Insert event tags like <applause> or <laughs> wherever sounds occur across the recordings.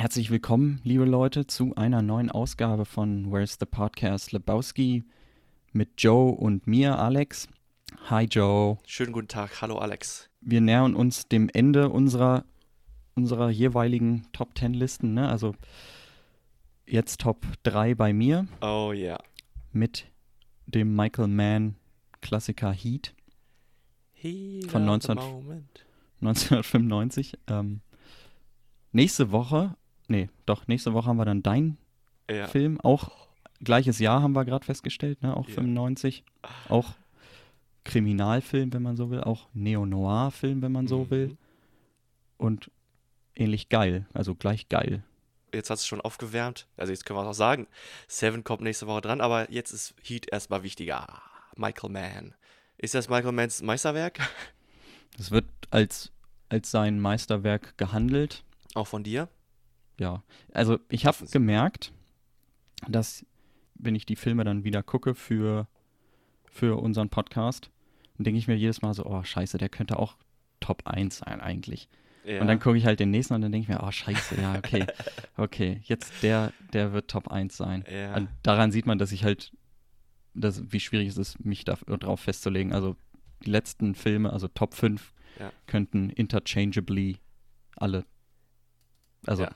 Herzlich willkommen, liebe Leute, zu einer neuen Ausgabe von Where's the Podcast Lebowski mit Joe und mir, Alex. Hi Joe. Schönen guten Tag, hallo Alex. Wir nähern uns dem Ende unserer, unserer jeweiligen Top 10 Listen, ne? Also jetzt Top 3 bei mir. Oh ja. Yeah. Mit dem Michael Mann Klassiker Heat. Heat von 19, 1995. Ähm, nächste Woche, nee, doch, nächste Woche haben wir dann dein ja. Film. Auch gleiches Jahr haben wir gerade festgestellt, ne? Auch ja. 95. Auch Kriminalfilm, wenn man so will. Auch Neo-Noir-Film, wenn man so Mhm. will. Und ähnlich geil, also gleich geil. Jetzt hast du schon aufgewärmt. Also jetzt können wir es auch sagen. Seven kommt nächste Woche dran, aber jetzt ist Heat erstmal wichtiger. Michael Mann. Ist das Michael Manns Meisterwerk? Es wird als, als sein Meisterwerk gehandelt. Auch von dir? Ja, also ich habe gemerkt, dass wenn ich die Filme dann wieder gucke für, für unseren Podcast, dann denke ich mir jedes Mal so, oh scheiße, der könnte auch Top 1 sein eigentlich. Ja. Und dann gucke ich halt den nächsten und dann denke ich mir, oh scheiße, ja, okay, <laughs> okay, jetzt der, der wird Top 1 sein. Ja. Und daran sieht man, dass ich halt, dass, wie schwierig es ist, mich darauf festzulegen. Also die letzten Filme, also Top 5, Ja. könnten interchangeably alle, also.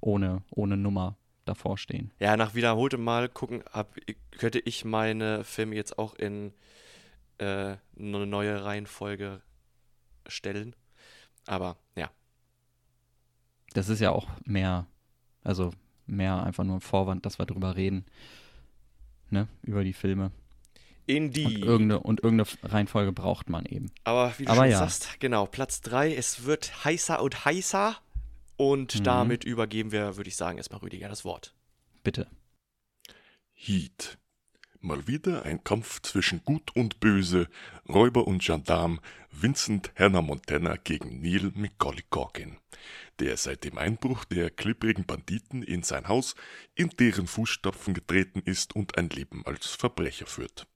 Ohne, ohne Nummer davor stehen. Ja, nach wiederholtem Mal gucken, hab, könnte ich meine Filme jetzt auch in äh, eine neue Reihenfolge stellen. Aber ja, Das ist ja auch mehr, also mehr einfach nur ein Vorwand, dass wir drüber reden. Ne, über die Filme. in Und die. irgendeine, und irgendeine Reihenfolge braucht man eben. Aber wie du Aber schon ja. sagst, genau, Platz 3, es wird heißer und heißer. Und Mhm. damit übergeben wir, würde ich sagen, erstmal Rüdiger das Wort. Bitte. Heat. Mal wieder ein Kampf zwischen Gut und Böse, Räuber und Gendarm, Vincent Hannah Montana gegen Neil Culkin, der seit dem Einbruch der klipprigen Banditen in sein Haus in deren Fußstapfen getreten ist und ein Leben als Verbrecher führt.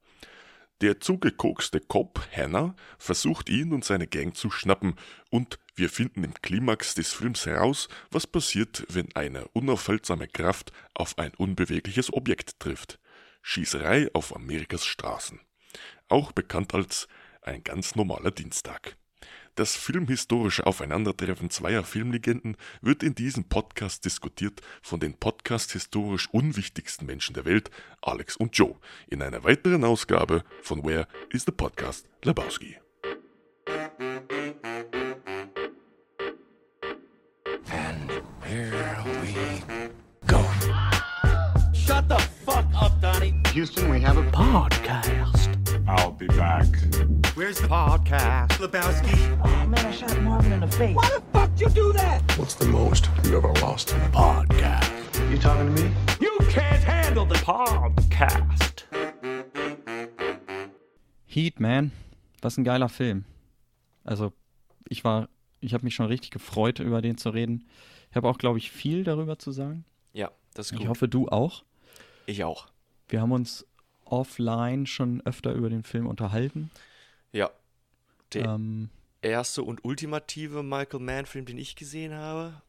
Der zugekokste Cop Hannah versucht ihn und seine Gang zu schnappen und wir finden im Klimax des Films heraus, was passiert, wenn eine unaufhaltsame Kraft auf ein unbewegliches Objekt trifft. Schießerei auf Amerikas Straßen. Auch bekannt als ein ganz normaler Dienstag. Das filmhistorische Aufeinandertreffen zweier Filmlegenden wird in diesem Podcast diskutiert von den podcast-historisch unwichtigsten Menschen der Welt, Alex und Joe, in einer weiteren Ausgabe von Where is the Podcast Lebowski. Houston, we have a Podcast. I'll be back. Where's the podcast? Lebowski. Oh man, I shot Marvin in the face. Why the fuck you do that? What's the most you ever lost? Podcast. You talking to me? You can't handle the podcast. Heat, man. Was ein geiler Film. Also, ich war, ich habe mich schon richtig gefreut, über den zu reden. Ich habe auch, glaube ich, viel darüber zu sagen. Ja, das ist gut. Ich hoffe, du auch. ich auch. Wir haben uns offline schon öfter über den Film unterhalten. Ja. Der Ähm, erste und ultimative Michael Mann-Film, den ich gesehen habe.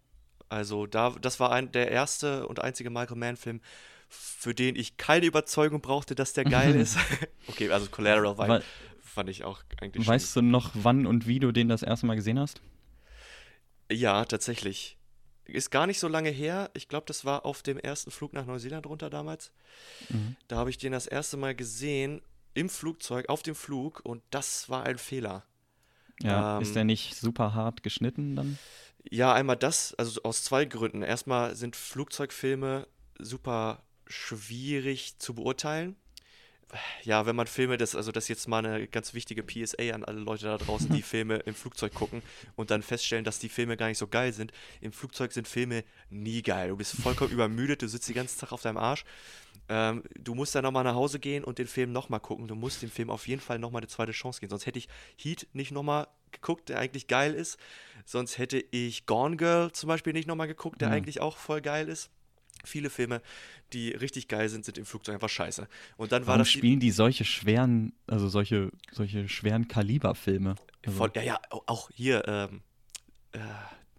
Also, da, das war ein, der erste und einzige Michael Mann-Film, für den ich keine Überzeugung brauchte, dass der geil <laughs> ist. <laughs> okay, also Collateral war, Weil- fand ich auch eigentlich weißt du noch, wann und wie du den das erste Mal gesehen hast? Ja, tatsächlich. Ist gar nicht so lange her. Ich glaube, das war auf dem ersten Flug nach Neuseeland runter damals. Mhm. Da habe ich den das erste Mal gesehen im Flugzeug, auf dem Flug und das war ein Fehler. Ja, Ähm, ist der nicht super hart geschnitten dann? Ja, einmal das, also aus zwei Gründen. Erstmal sind Flugzeugfilme super schwierig zu beurteilen. Ja, wenn man Filme, das, also das ist jetzt mal eine ganz wichtige PSA an alle Leute da draußen, die <laughs> Filme im Flugzeug gucken und dann feststellen, dass die Filme gar nicht so geil sind. Im Flugzeug sind Filme nie geil. Du bist vollkommen <laughs> übermüdet, du sitzt den ganzen Tag auf deinem Arsch. Ähm, du musst dann nochmal nach Hause gehen und den Film nochmal gucken. Du musst dem Film auf jeden Fall nochmal eine zweite Chance geben. Sonst hätte ich Heat nicht nochmal geguckt, der eigentlich geil ist. Sonst hätte ich Gone Girl zum Beispiel nicht nochmal geguckt, der Mhm. eigentlich auch voll geil ist. Viele Filme, die richtig geil sind, sind im Flugzeug einfach scheiße. Und dann war Warum das die- spielen die solche schweren, also solche, solche schweren Kaliberfilme? Also, ja, ja, au- auch hier, ähm, äh,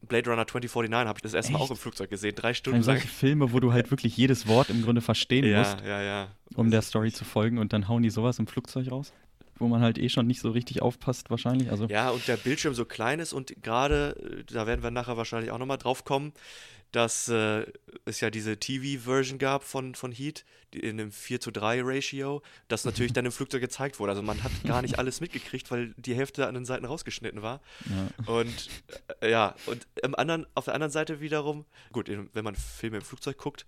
Blade Runner 2049 habe ich das erste Mal auch im Flugzeug gesehen, drei Stunden lang. solche Filme, wo du halt wirklich jedes Wort im Grunde verstehen <laughs> Ja, musst, ja, ja. um der Story zu folgen und dann hauen die sowas im Flugzeug raus, wo man halt eh schon nicht so richtig aufpasst wahrscheinlich. Also Ja, und der Bildschirm so klein ist und gerade, äh, da werden wir nachher wahrscheinlich auch nochmal drauf kommen, dass äh, es ja diese TV-Version gab von, von Heat die in einem 4 zu 3 Ratio, das natürlich <laughs> dann im Flugzeug gezeigt wurde. Also man hat gar nicht alles mitgekriegt, weil die Hälfte an den Seiten rausgeschnitten war. ja. Und äh, ja, und im anderen, auf der anderen Seite wiederum, gut, wenn man Filme im Flugzeug guckt,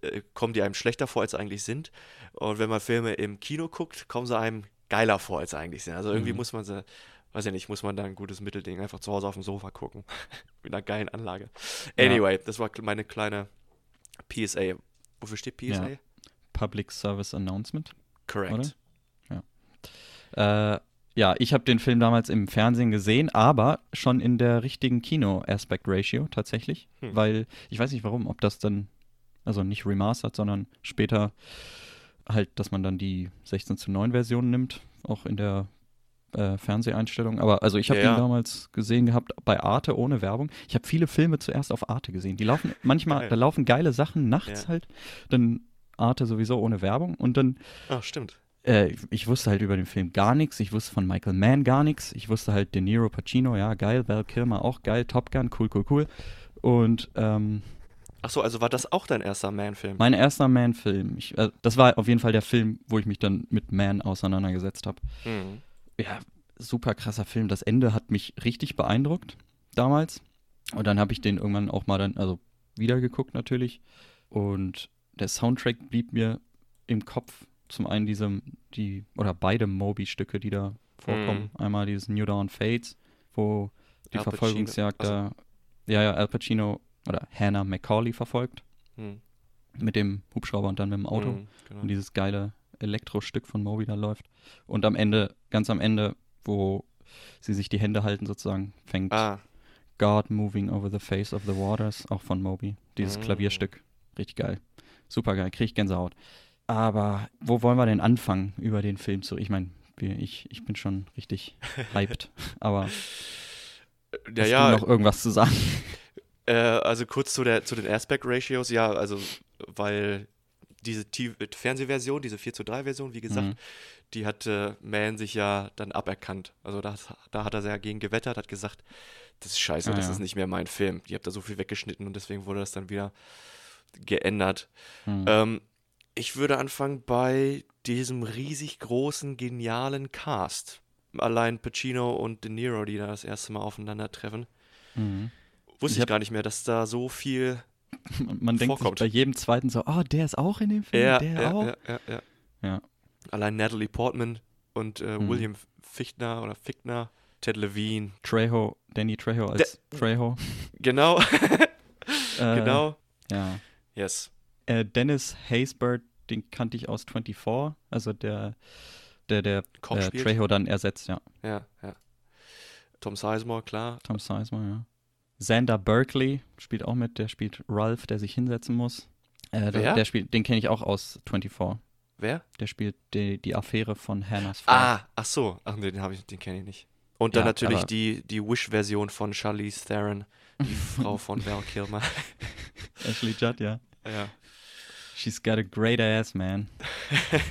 äh, kommen die einem schlechter vor, als sie eigentlich sind. Und wenn man Filme im Kino guckt, kommen sie einem geiler vor, als eigentlich sind. Also irgendwie Mhm. muss man sie, weiß ja nicht, muss man da ein gutes Mittelding einfach zu Hause auf dem Sofa gucken. <laughs> Mit einer geilen Anlage. Ja. Anyway, das war meine kleine PSA. Wofür steht PSA? Ja. Public Service Announcement. Correct. Oder? Äh, ja, ich habe den Film damals im Fernsehen gesehen, aber schon in der richtigen Kino-Aspect-Ratio tatsächlich. Hm. Weil ich weiß nicht warum, ob das dann, also nicht remastered, sondern später halt, dass man dann die 16 zu 9 Version nimmt, auch in der äh, Fernseheinstellung. Aber also ich habe Ja, den damals gesehen gehabt bei Arte ohne Werbung. Ich habe viele Filme zuerst auf Arte gesehen. Die laufen manchmal, Geil. da laufen geile Sachen nachts Ja. halt. Dann Arte sowieso ohne Werbung und dann Ah, stimmt. äh, ich wusste halt über den Film gar nichts. Ich wusste von Michael Mann gar nichts. Ich wusste halt De Niro, Pacino, ja, geil. Val Kilmer auch geil. Top Gun, cool, cool, cool. Und ähm, Achso, also war das auch dein erster Man-Film? mein erster Man-Film. Äh, das war auf jeden Fall der Film, wo ich mich dann mit Man auseinandergesetzt habe. Mhm. Ja, super krasser Film. Das Ende hat mich richtig beeindruckt damals. Und dann habe ich den irgendwann auch mal dann, also wieder geguckt natürlich. Und der Soundtrack blieb mir im Kopf. Zum einen diese, die, oder beide Moby-Stücke, die da vorkommen. Einmal dieses New Dawn Fates, wo die Verfolgungsjagd also- da, ja, ja, Al Pacino oder Hannah McCauley verfolgt. Mhm. Mit dem Hubschrauber und dann mit dem Auto Mhm, genau. und dieses geile Elektrostück von Moby da läuft. Und am Ende, ganz am Ende, wo sie sich die Hände halten sozusagen, fängt Ah, God Moving Over the Face of the Waters, auch von Moby. Dieses Mm. Klavierstück. Richtig geil. Super geil, krieg ich Gänsehaut. Aber wo wollen wir denn anfangen über den Film zu? Ich meine, ich, ich bin schon richtig <laughs> hyped. Aber ja, hast ja, noch irgendwas zu sagen? <laughs> Äh, also kurz zu, der, zu den Aspect-Ratios, ja, also weil diese T Fernsehversion, diese 4 zu 3 Version, wie gesagt, Mhm. die hatte Man sich ja dann aberkannt. Also da, da hat er sehr gegen gewettert, hat gesagt, das ist scheiße, Ah, das ja. ist nicht mehr mein Film. Die habt da so viel weggeschnitten und deswegen wurde das dann wieder geändert. Hm. Ähm, ich würde anfangen bei diesem riesig großen, genialen Cast. Allein Pacino und De Niro, die da das erste Mal aufeinandertreffen. Mhm. Wusste Ich ich, gar nicht mehr, dass da so viel Man, <laughs> man denkt sich bei jedem zweiten so, oh, der ist auch in dem Film, Ja, der ja, auch. ja, ja, ja. Allein Natalie Portman und äh, Mhm. William Fichtner oder Fichtner, Ted Levine. Trejo, Danny Trejo als Trejo. <laughs> Genau, <laughs> Äh, genau. Ja. Yes. Äh, Dennis Haysbert, den kannte ich aus 24, also der, der, der Koch äh. Trejo dann ersetzt, ja. Ja, ja. Tom Sizemore, klar. Tom Sizemore, ja. Xander Berkeley spielt auch mit, der spielt Ralph, der sich hinsetzen muss. Äh, der, Wer? der spielt, den kenne ich auch aus 24. Wer? Der spielt die, die Affäre von Hannahs Frau. Ah, ach so. Ach nee, den, ich- den kenne ich nicht. Und dann Ja, natürlich die, die Wish-Version von Charlize Theron, die <laughs> Frau von Val Kilmer. <laughs> Ashley Judd, ja. ja. She's got a great ass, man. <laughs>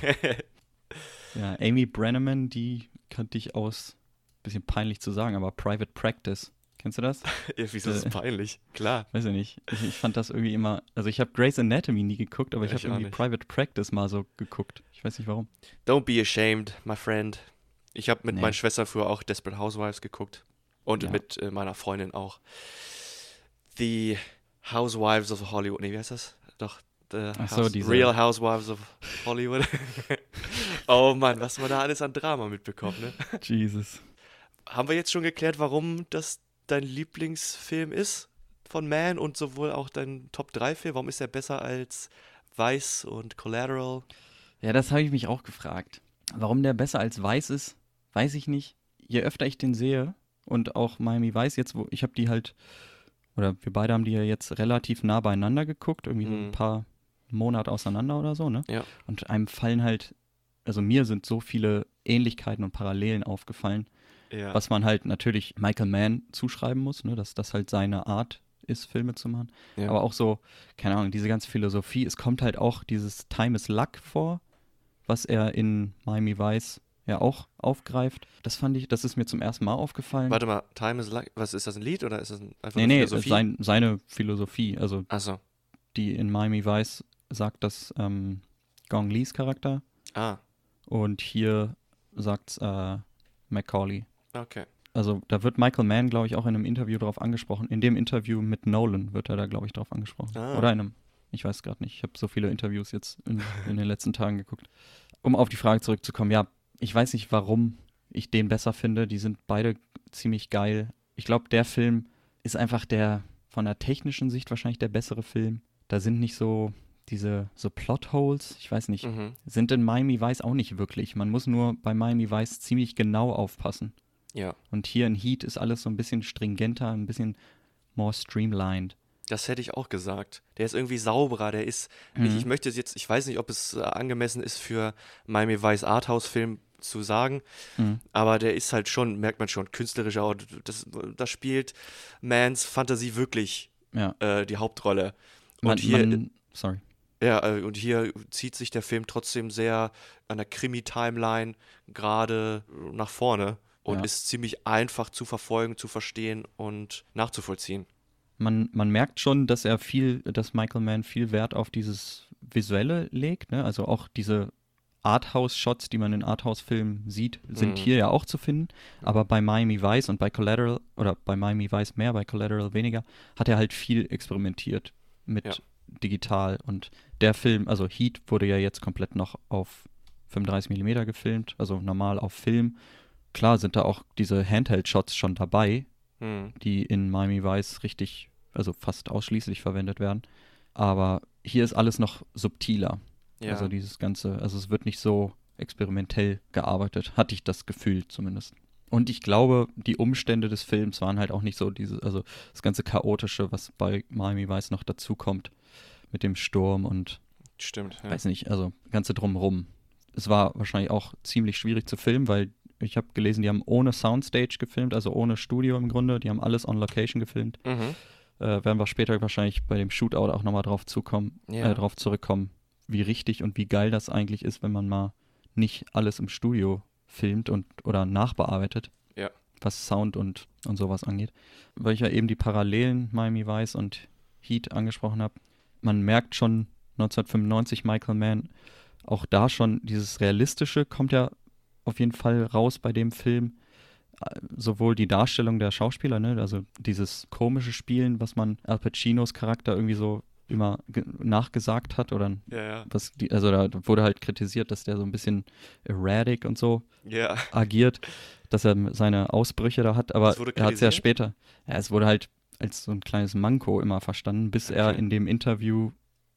Ja, Amy Brenneman, die kannte ich aus, bisschen peinlich zu sagen, aber Private Practice. Kennst du das? <laughs> Ja, Wieso ist das peinlich? Klar. Weiß ich nicht. Ich, ich fand das irgendwie immer. Also ich habe Grey's Anatomy nie geguckt, aber ich Ich habe irgendwie. Private Practice mal so geguckt. Ich weiß nicht warum. Don't be ashamed, my friend. Ich habe mit Nee. meinen Schwestern früher auch Desperate Housewives geguckt. Und Ja. mit äh, meiner Freundin auch. The Housewives of Hollywood. Nee, wie heißt das? Doch. The Ach so, House- diese- Real Housewives of Hollywood. <laughs> oh Mann, was man da alles an Drama mitbekommt, ne? <laughs> Jesus. Haben wir jetzt schon geklärt, warum das dein Lieblingsfilm ist von Man und sowohl auch dein Top 3 Film? Warum ist er besser als Vice und Collateral? Ja, das habe ich mich auch gefragt. Warum der besser als Weiß ist, weiß ich nicht. Je öfter ich den sehe und auch Miami Weiß jetzt, wo ich habe die halt, oder wir beide haben die ja jetzt relativ nah beieinander geguckt, irgendwie so Mhm. ein paar Monate auseinander oder so, ne? Ja. Und einem fallen halt, also mir sind so viele Ähnlichkeiten und Parallelen aufgefallen, Ja. was man halt natürlich Michael Mann zuschreiben muss, ne, dass das halt seine Art ist, Filme zu machen. Ja. Aber auch so, keine Ahnung, diese ganze Philosophie, es kommt halt auch dieses Time is Luck vor, was er in Miami Vice ja auch aufgreift. Das fand ich, das ist mir zum ersten Mal aufgefallen. Warte mal, Time is Luck. Was ist das ein Lied oder ist das ein, einfach nee, eine nee, Philosophie? sein, seine Philosophie, also Achso. die in Miami Vice sagt das ähm, Gong Lees Charakter Ah, und hier sagt äh, Macaulay. Okay. Also da wird Michael Mann, glaube ich, auch in einem Interview drauf angesprochen. In dem Interview mit Nolan wird er da, glaube ich, drauf angesprochen. Ah. Oder in einem, ich weiß gerade nicht. Ich habe so viele Interviews jetzt in, in den letzten Tagen geguckt. Um auf die Frage zurückzukommen, ja, ich weiß nicht, warum ich den besser finde. Die sind beide ziemlich geil. Ich glaube, der Film ist einfach der von der technischen Sicht wahrscheinlich der bessere Film. Da sind nicht so diese so Plotholes, ich weiß nicht, Mhm. sind in Miami Vice auch nicht wirklich. Man muss nur bei Miami Vice ziemlich genau aufpassen. Ja. Und hier in Heat ist alles so ein bisschen stringenter, ein bisschen more streamlined. Das hätte ich auch gesagt. Der ist irgendwie sauberer, der ist. Mhm. Ich, ich möchte es jetzt, ich weiß nicht, ob es äh, angemessen ist für Miami Vice Arthouse-Film zu sagen, Mhm. aber der ist halt schon, merkt man schon, künstlerischer. Und das, das spielt Mans Fantasie wirklich Ja. äh, die Hauptrolle. Und Man, hier, man, sorry. ja, äh, und hier zieht sich der Film trotzdem sehr an der Krimi-Timeline gerade nach vorne und Ja. ist ziemlich einfach zu verfolgen, zu verstehen und nachzuvollziehen. Man, man merkt schon, dass er viel, dass Michael Mann viel Wert auf dieses Visuelle legt. Ne? Also auch diese Arthouse-Shots, die man in Arthouse-Filmen sieht, sind Mhm. hier ja auch zu finden. Aber bei Miami Vice und bei Collateral, oder bei Miami Vice mehr, bei Collateral weniger, hat er halt viel experimentiert mit Ja. digital. Und der Film, also Heat, wurde ja jetzt komplett noch auf 35 mm gefilmt, also normal auf Film. Klar sind da auch diese Handheld-Shots schon dabei, Hm. die in Miami Vice richtig, also fast ausschließlich verwendet werden. Aber hier ist alles noch subtiler. Ja. Also dieses Ganze, also es wird nicht so experimentell gearbeitet, hatte ich das Gefühl zumindest. Und ich glaube, die Umstände des Films waren halt auch nicht so diese, also das ganze Chaotische, was bei Miami Vice noch dazukommt, mit dem Sturm und Stimmt. Ja. weiß nicht, also ganze drumherum. Es war wahrscheinlich auch ziemlich schwierig zu filmen, weil ich habe gelesen, die haben ohne Soundstage gefilmt, also ohne Studio im Grunde. Die haben alles on Location gefilmt. Mhm. Äh, werden wir später wahrscheinlich bei dem Shootout auch nochmal drauf zukommen, Ja. äh, drauf zurückkommen, wie richtig und wie geil das eigentlich ist, wenn man mal nicht alles im Studio filmt und oder nachbearbeitet, Ja. was Sound und, und sowas angeht. Weil ich ja eben die Parallelen Miami Vice und Heat angesprochen habe. Man merkt schon 1995 Michael Mann, auch da schon dieses Realistische kommt ja auf jeden Fall raus bei dem Film. Äh, Sowohl die Darstellung der Schauspieler, ne, also dieses komische Spielen, was man Al Pacinos Charakter irgendwie so immer ge- nachgesagt hat oder Ja, ja. was die, also da wurde halt kritisiert, dass der so ein bisschen erratic und so Ja. agiert, dass er seine Ausbrüche da hat, aber er hat es ja später, es wurde halt als so ein kleines Manko immer verstanden, bis er Okay. in dem Interview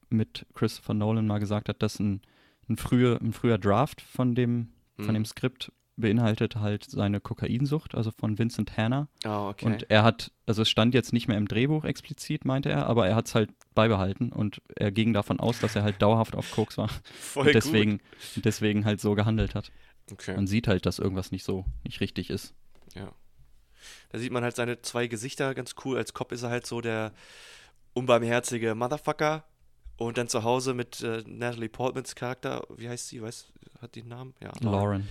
mit Christopher Nolan mal gesagt hat, dass ein, ein, früher, ein früher Draft von dem, von Mhm. dem Skript beinhaltet halt seine Kokainsucht, also von Vincent Hanna. Ah, okay. Und er hat, also es stand jetzt nicht mehr im Drehbuch explizit, meinte er, aber er hat es halt beibehalten und er ging davon aus, dass er halt dauerhaft auf Koks war <laughs> Voll und deswegen, und deswegen halt so gehandelt hat. gut. Okay. Man sieht halt, dass irgendwas nicht so, nicht richtig ist. Ja. Da sieht man halt seine zwei Gesichter ganz cool. Als Cop ist er halt so der unbarmherzige Motherfucker. Und dann zu Hause mit äh, Natalie Portmans Charakter, wie heißt sie? Weiß, hat die einen Namen? Ja. Lauren.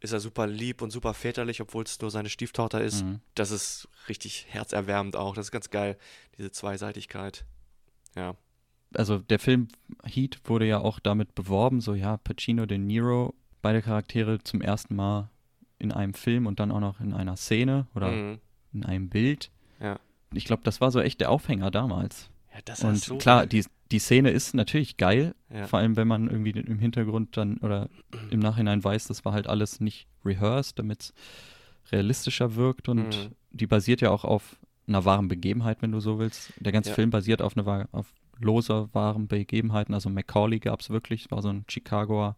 Ist er super lieb und super väterlich, obwohl es nur seine Stieftochter ist. Mhm. Das ist richtig herzerwärmend auch. Das ist ganz geil, diese Zweiseitigkeit. Ja. Also der Film Heat wurde ja auch damit beworben, so ja, Pacino, De Niro, beide Charaktere zum ersten Mal in einem Film und dann auch noch in einer Szene oder Mhm. in einem Bild. Ja. Ich glaube, das war so echt der Aufhänger damals. Ja, das Und ist so klar, die, die Szene ist natürlich geil, Ja. vor allem wenn man irgendwie im Hintergrund dann oder im Nachhinein weiß, das war halt alles nicht rehearsed, damit es realistischer wirkt und Mhm. die basiert ja auch auf einer wahren Begebenheit, wenn du so willst. Der ganze Ja. Film basiert auf einer auf loser wahren Begebenheiten. Also Macaulay gab es wirklich, war so ein Chicagoer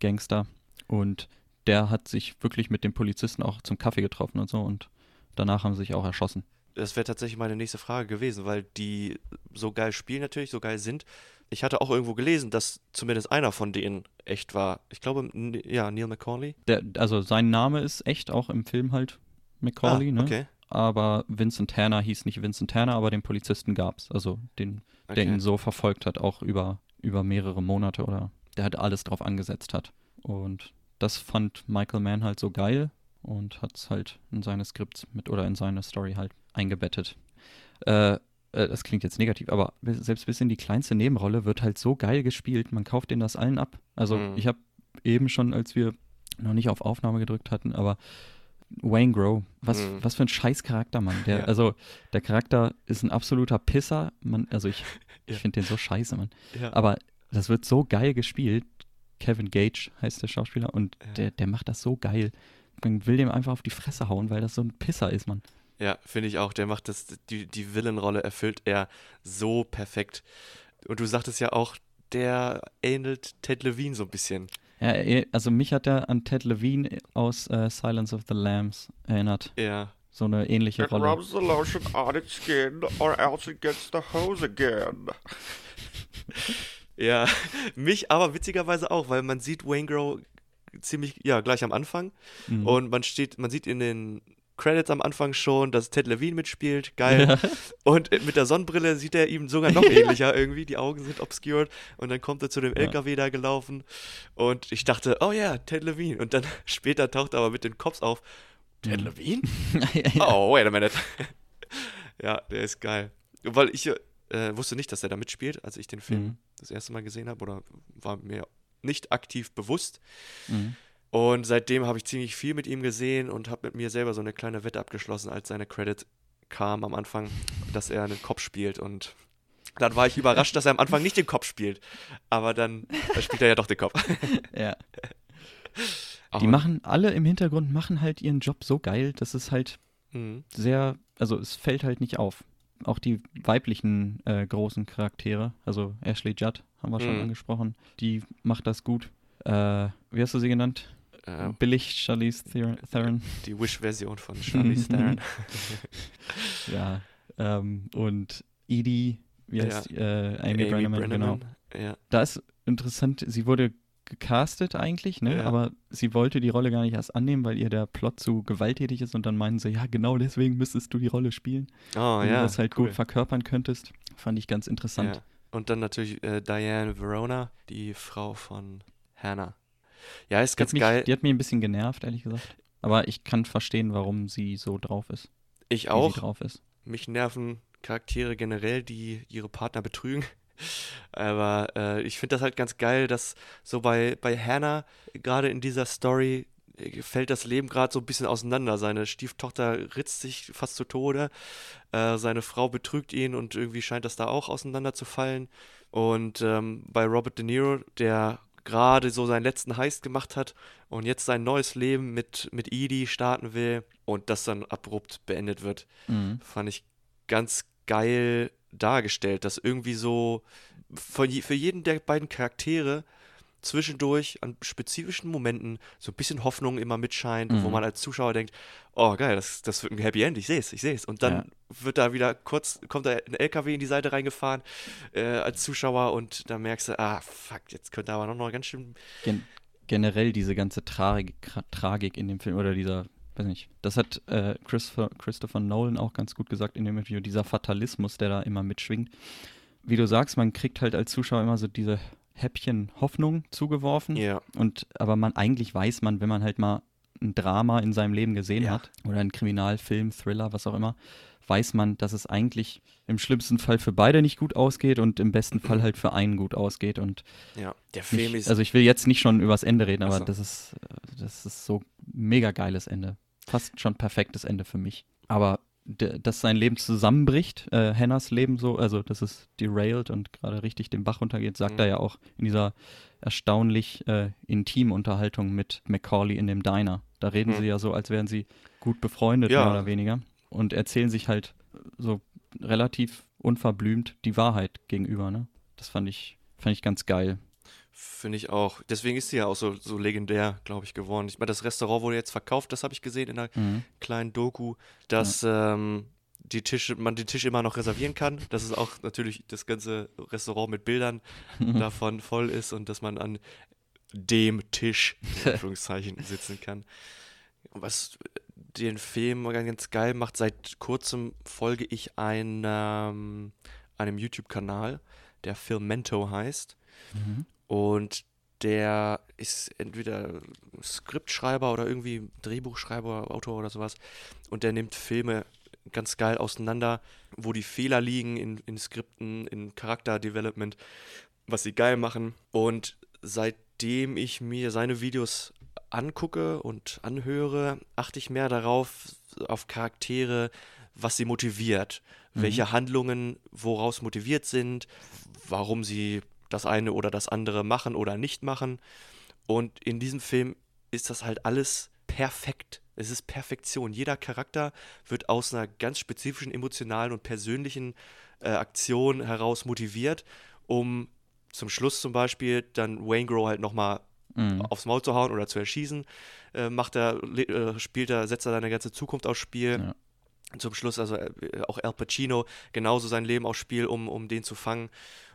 Gangster und der hat sich wirklich mit dem Polizisten auch zum Kaffee getroffen und so und danach haben sie sich auch erschossen. Das wäre tatsächlich meine nächste Frage gewesen, weil die so geil spielen natürlich, so geil sind. Ich hatte auch irgendwo gelesen, dass zumindest einer von denen echt war. Ich glaube, ja, Neil McCauley. Der, also sein Name ist echt auch im Film halt Macaulay, ah, ne? okay. Aber Vincent Tanner hieß nicht Vincent Tanner, aber den Polizisten gab's. Also den, der okay. ihn so verfolgt hat, auch über, über mehrere Monate oder der halt alles drauf angesetzt hat. Und das fand Michael Mann halt so geil und hat es halt in seine Skripts mit oder in seine Story halt eingebettet. Äh, äh, das klingt jetzt negativ, aber selbst bis in die kleinste Nebenrolle wird halt so geil gespielt, man kauft denen das allen ab. Also Mhm. ich habe eben schon, als wir noch nicht auf Aufnahme gedrückt hatten, aber Wayne Grow, was, Mhm. was für ein scheiß Charakter, Mann. Der, Ja. Also der Charakter ist ein absoluter Pisser. Man, also ich, <laughs> ich Ja. finde den so scheiße, Mann. Ja. Aber das wird so geil gespielt. Kevin Gage heißt der Schauspieler und der, der macht das so geil. Man will dem einfach auf die Fresse hauen, weil das so ein Pisser ist, Mann. Ja, finde ich auch. Der macht das, die, die Villain-Rolle erfüllt er so perfekt. Und du sagtest ja auch, der ähnelt Ted Levine so ein bisschen. Ja, also mich hat er an Ted Levine aus äh, Silence of the Lambs erinnert. Ja. So eine ähnliche It Rolle. rubs the lotion on its skin, or else it gets the hose again. <laughs> Ja, mich aber witzigerweise auch, weil man sieht Wayne Grow ziemlich, ja, gleich am Anfang. Mhm. Und man steht, man sieht in den Credits am Anfang schon, dass Ted Levine mitspielt. Geil. <laughs> Und äh, mit der Sonnenbrille sieht er ihm sogar noch <laughs> ähnlicher irgendwie. Die Augen sind obscured. Und dann kommt er zu dem Ja. LKW da gelaufen. Und ich dachte, oh ja, Ted Levine. Und dann <laughs> später taucht er aber mit den Cops auf. Ted Mhm. Levine? ja. Oh, wait a minute. ja, der ist geil. Weil ich äh, wusste nicht, dass er da mitspielt, als ich den Film Mhm. das erste Mal gesehen habe. Oder war mir nicht aktiv bewusst. Mhm. Und seitdem habe ich ziemlich viel mit ihm gesehen und habe mit mir selber so eine kleine Wette abgeschlossen, als seine Credit kam am Anfang, dass er einen Kopf spielt. Und dann war ich überrascht, dass er am Anfang nicht den Kopf spielt. Aber dann spielt er ja doch den Kopf. <laughs> ja. <laughs> Die machen, alle im Hintergrund machen halt ihren Job so geil, dass es halt Mhm. sehr, also es fällt halt nicht auf. Auch die weiblichen äh, großen Charaktere, also Ashley Judd haben wir schon Mhm. angesprochen, die macht das gut. Äh, wie hast du sie genannt? Äh, Billig Charlize Theron. Theron. die Wish-Version von <laughs> Charlize Theron. <laughs> Ja. Ähm, und Edie, wie heißt die? Äh, Amy, Amy Brenneman, genau. Ja. Da ist interessant, sie wurde gecastet eigentlich, ne? Ja. Aber sie wollte die Rolle gar nicht erst annehmen, weil ihr der Plot zu gewalttätig ist und dann meinen sie, ja, genau deswegen müsstest du die Rolle spielen. Oh wenn ja. du das halt cool. gut verkörpern könntest. Fand ich ganz interessant. Und dann natürlich äh, Diane Verona, die Frau von Hannah. Ja, ist Die, ganz mich, geil. die hat mich ein bisschen genervt, ehrlich gesagt. Aber ich kann verstehen, warum sie so drauf ist. Ich auch. sie drauf ist. Mich nerven Charaktere generell, die ihre Partner betrügen. <laughs> Aber äh, ich finde das halt ganz geil, dass so bei, bei Hannah, gerade in dieser Story, fällt das Leben gerade so ein bisschen auseinander. Seine Stieftochter ritzt sich fast zu Tode. Äh, seine Frau betrügt ihn und irgendwie scheint das da auch auseinanderzufallen. Und ähm, bei Robert De Niro, der gerade so seinen letzten Heist gemacht hat und jetzt sein neues Leben mit, mit Edie starten will und das dann abrupt beendet wird Mhm. fand ich ganz geil dargestellt, dass irgendwie so für jeden der beiden Charaktere zwischendurch an spezifischen Momenten so ein bisschen Hoffnung immer mitscheint, wo Mhm. man als Zuschauer denkt, oh geil, das, das wird ein Happy End, ich sehe es, ich sehe es. Und dann Ja. wird da wieder kurz, kommt da ein LKW in die Seite reingefahren äh, als Zuschauer und dann merkst du, ah fuck, jetzt könnte aber noch, noch ganz schön Gen generell diese ganze Tragik, Tra- Tragik in dem Film oder dieser, weiß nicht, das hat äh, Christopher, Christopher Nolan auch ganz gut gesagt in dem Interview, dieser Fatalismus, der da immer mitschwingt. Wie du sagst, man kriegt halt als Zuschauer immer so diese Häppchen Hoffnung zugeworfen. Ja. Und aber man eigentlich weiß man, wenn man halt mal ein Drama in seinem Leben gesehen Ja. hat oder einen Kriminalfilm, Thriller, was auch immer, weiß man, dass es eigentlich im schlimmsten Fall für beide nicht gut ausgeht und im besten Fall halt für einen gut ausgeht. Und Ja, der Film nicht, ist. also ich will jetzt nicht schon übers Ende reden, aber das ist das ist so mega geiles Ende. Fast schon perfektes Ende für mich. Aber dass sein Leben zusammenbricht, äh, Hannahs Leben so, also dass es derailed und gerade richtig den Bach runtergeht, sagt Mhm. er ja auch in dieser erstaunlich äh, intimen Unterhaltung mit Macaulay in dem Diner. Da reden Mhm. sie ja so, als wären sie gut befreundet, Ja. mehr oder weniger. Und erzählen sich halt so relativ unverblümt die Wahrheit gegenüber, ne? Das fand ich, fand ich ganz geil. Finde ich auch. Deswegen ist sie ja auch so, so legendär, glaube ich, geworden. Ich meine, das Restaurant wurde jetzt verkauft, das habe ich gesehen in einer Mhm. kleinen Doku, dass ähm, die Tische, man den Tisch immer noch reservieren kann. Dass es auch natürlich das ganze Restaurant mit Bildern <laughs> davon voll ist und dass man an dem Tisch in <laughs> Anführungszeichen sitzen kann. Was den Film ganz geil macht, seit kurzem folge ich einem, einem YouTube-Kanal, der Filmento heißt. Und der ist entweder Skriptschreiber oder irgendwie Drehbuchschreiber, Autor oder sowas. Und der nimmt Filme ganz geil auseinander, wo die Fehler liegen in, in Skripten, in Charakterdevelopment, was sie geil machen. Und seitdem ich mir seine Videos angucke und anhöre, achte ich mehr darauf, auf Charaktere, was sie motiviert, welche Handlungen woraus motiviert sind, warum sie das eine oder das andere machen oder nicht machen. Und in diesem Film ist das halt alles perfekt. Es ist Perfektion. Jeder Charakter wird aus einer ganz spezifischen emotionalen und persönlichen äh, Aktion heraus motiviert, um zum Schluss zum Beispiel dann Wayne Grow halt nochmal Mhm. aufs Maul zu hauen oder zu erschießen. Äh, macht er, äh, spielt er, setzt er seine ganze Zukunft aufs Spiel. Ja. Zum Schluss, also äh, auch Al Pacino, genauso sein Leben aufs Spiel, um, um den zu fangen.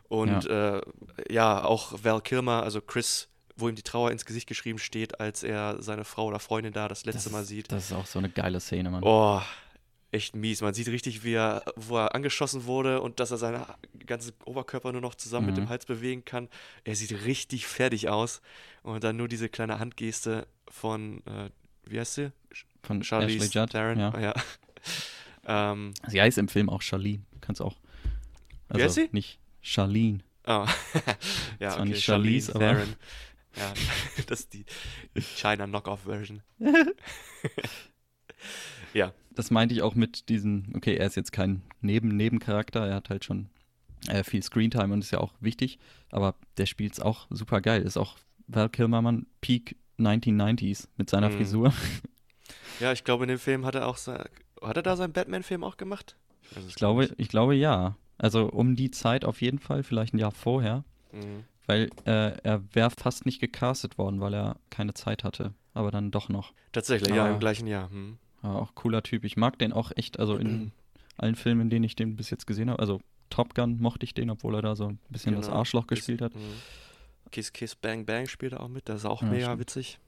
Und ja. Äh, ja, auch Val Kilmer, also Chris, wo ihm die Trauer ins Gesicht geschrieben steht, als er seine Frau oder Freundin da das letzte Das Mal sieht. das ist auch so eine geile Szene, Mann. Oh, echt mies. Man sieht richtig, wie er, wo er angeschossen wurde und dass er seinen ganzen Oberkörper nur noch zusammen mit Mhm. dem Hals bewegen kann. Er sieht richtig fertig aus. Und dann nur diese kleine Handgeste von, äh, wie heißt sie? Von Judd. Theron. Ja. Ja. <laughs> ähm, Sie heißt im Film auch Charlene. Kannst auch. Also heißt sie? Nicht Charlene. oh. <laughs> ja, Zwar okay. nicht Charlize Charlize, aber- Theron. Ja, <laughs> das ist die China Knockoff-Version. <laughs> ja, Das meinte ich auch mit diesem, okay, er ist jetzt kein Neben-Nebencharakter, er hat halt schon äh, viel Screentime und ist ja auch wichtig, aber der spielt es auch super geil. Ist auch Val Kilmer, Mann, Peak 1990s mit seiner Mhm. Frisur. ja, ich glaube, in dem Film hat er auch, se- hat er da seinen Batman-Film auch gemacht? es Ich glaube, ich glaube ja. Also um die Zeit auf jeden Fall, vielleicht ein Jahr vorher, Mhm. weil äh, er wäre fast nicht gecastet worden, weil er keine Zeit hatte. Aber dann doch noch. Tatsächlich, ja, Ah. im gleichen Jahr. Hm. Ja, auch cooler Typ. Ich mag den auch echt, also in <clears throat> allen Filmen, in denen ich den bis jetzt gesehen habe. Also Top Gun mochte ich den, obwohl er da so ein bisschen das Genau. Arschloch Ist- gespielt hat. Mhm. Kiss Kiss Bang Bang spielt er auch mit, das ist auch Ja, mega stimmt. witzig.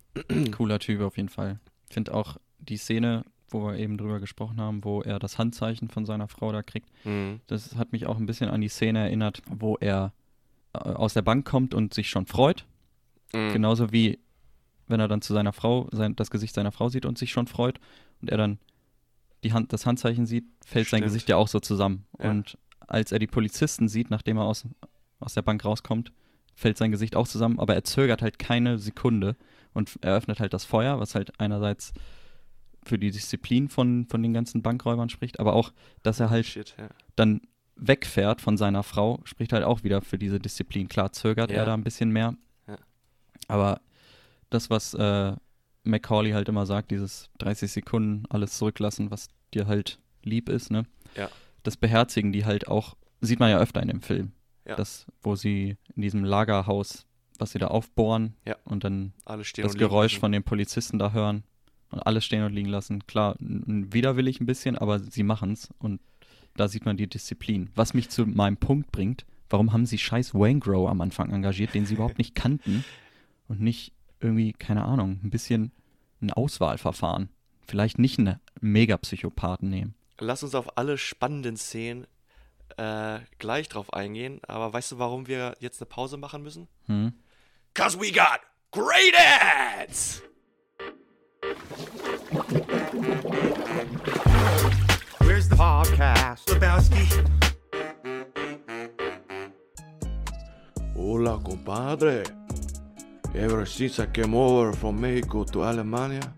Cooler Typ auf jeden Fall. Ich finde auch die Szene, wo wir eben drüber gesprochen haben, wo er das Handzeichen von seiner Frau da kriegt, Mhm. das hat mich auch ein bisschen an die Szene erinnert, wo er äh, aus der Bank kommt und sich schon freut. Mhm. Genauso wie wenn er dann zu seiner Frau, sein, das Gesicht seiner Frau sieht und sich schon freut und er dann die Hand, das Handzeichen sieht, fällt sein Stimmt. Gesicht ja auch so zusammen. Ja. Und als er die Polizisten sieht, nachdem er aus, aus der Bank rauskommt, fällt sein Gesicht auch zusammen, aber er zögert halt keine Sekunde und eröffnet halt das Feuer, was halt einerseits für die Disziplin von, von den ganzen Bankräubern spricht, aber auch, dass er halt Shit, ja. dann wegfährt von seiner Frau, spricht halt auch wieder für diese Disziplin. Klar, zögert Ja. er da ein bisschen mehr. Ja. Aber das, was äh, Macaulay halt immer sagt, dieses 30 Sekunden alles zurücklassen, was dir halt lieb ist, ne? Ja. Das beherzigen die halt auch, sieht man ja öfter in dem Film. Ja. Das, wo sie in diesem Lagerhaus, was sie da aufbohren und dann das liegen Geräusch lassen. von den Polizisten da hören und alles stehen und liegen lassen. Klar, widerwillig ein bisschen, aber sie machen es und da sieht man die Disziplin. Was mich zu meinem Punkt bringt, warum haben sie scheiß Wayne Grow am Anfang engagiert, den sie überhaupt nicht kannten und nicht irgendwie, keine Ahnung, ein bisschen ein Auswahlverfahren. Vielleicht nicht einen Megapsychopathen nehmen. Lass uns auf alle spannenden Szenen äh, gleich drauf eingehen. Aber weißt du, warum wir jetzt eine Pause machen müssen? Hm? Cause we got great ads! Where's the podcast? Lebowski. Hola, compadre. Ever since I came over from Mexico to Alemania,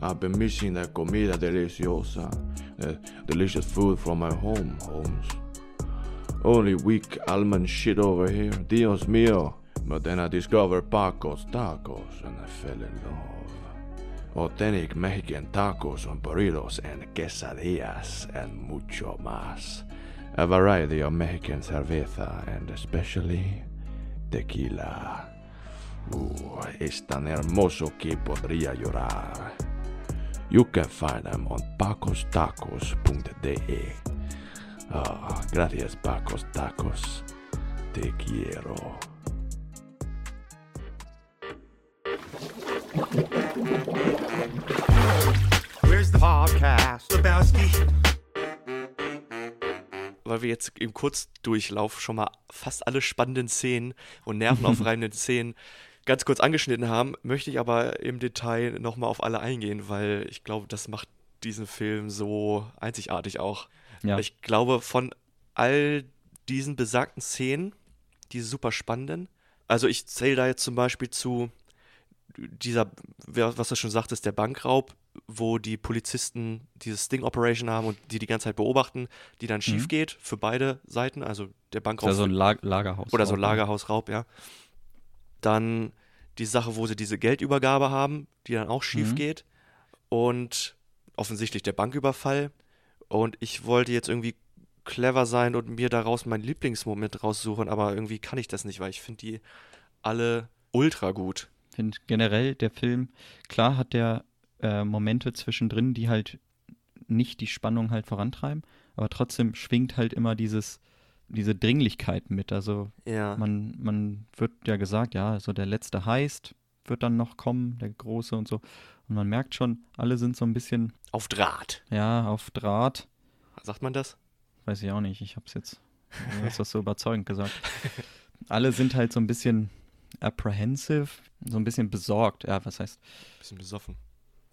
I've been missing the comida deliciosa, the delicious food from my home, Holmes. Only weak almond shit over here, Dios mío. But then I discovered Paco's Tacos and I fell in love. Authentic Mexican tacos burritos and quesadillas and mucho más. A variety of Mexican cerveza and especially tequila. Uh, es tan hermoso que podría llorar. You can find them on pacostacos.de. Ah, gracias, Pacos Tacos. Te quiero. Podcast? Lebowski. weil wir jetzt im Kurzdurchlauf schon mal fast alle spannenden Szenen und nervenaufreibenden <laughs> Szenen ganz kurz angeschnitten haben, möchte ich aber im Detail nochmal auf alle eingehen, weil ich glaube, das macht diesen Film so einzigartig auch. Ja. Ich glaube, von all diesen besagten Szenen, die super spannenden, also ich zähle da jetzt zum Beispiel zu dieser, was du schon sagtest, der Bankraub, wo die Polizisten diese Sting-Operation haben und die die ganze Zeit beobachten, die dann schief geht für beide Seiten, also der Bankraub ja so ein Lag Lagerhaus. oder so ne? Lagerhausraub, ja. Dann die Sache, wo sie diese Geldübergabe haben, die dann auch schief Mhm. geht. Und offensichtlich der Banküberfall. Und ich wollte jetzt irgendwie clever sein und mir daraus meinen Lieblingsmoment raussuchen, aber irgendwie kann ich das nicht, weil ich finde die alle ultra gut. finde generell der Film, klar hat der äh, Momente zwischendrin, die halt nicht die Spannung halt vorantreiben, aber trotzdem schwingt halt immer dieses, diese Dringlichkeit mit. Also Ja. man, man wird ja gesagt, ja, so der letzte Heist wird dann noch kommen, der große und so. Und man merkt schon, alle sind so ein bisschen, Auf Draht. ja, auf Draht. Sagt man das? Weiß ich auch nicht, ich hab's jetzt, du hast das so überzeugend gesagt. <laughs> Alle sind halt so ein bisschen apprehensive, so ein bisschen besorgt. Ja, was heißt, Bisschen besoffen.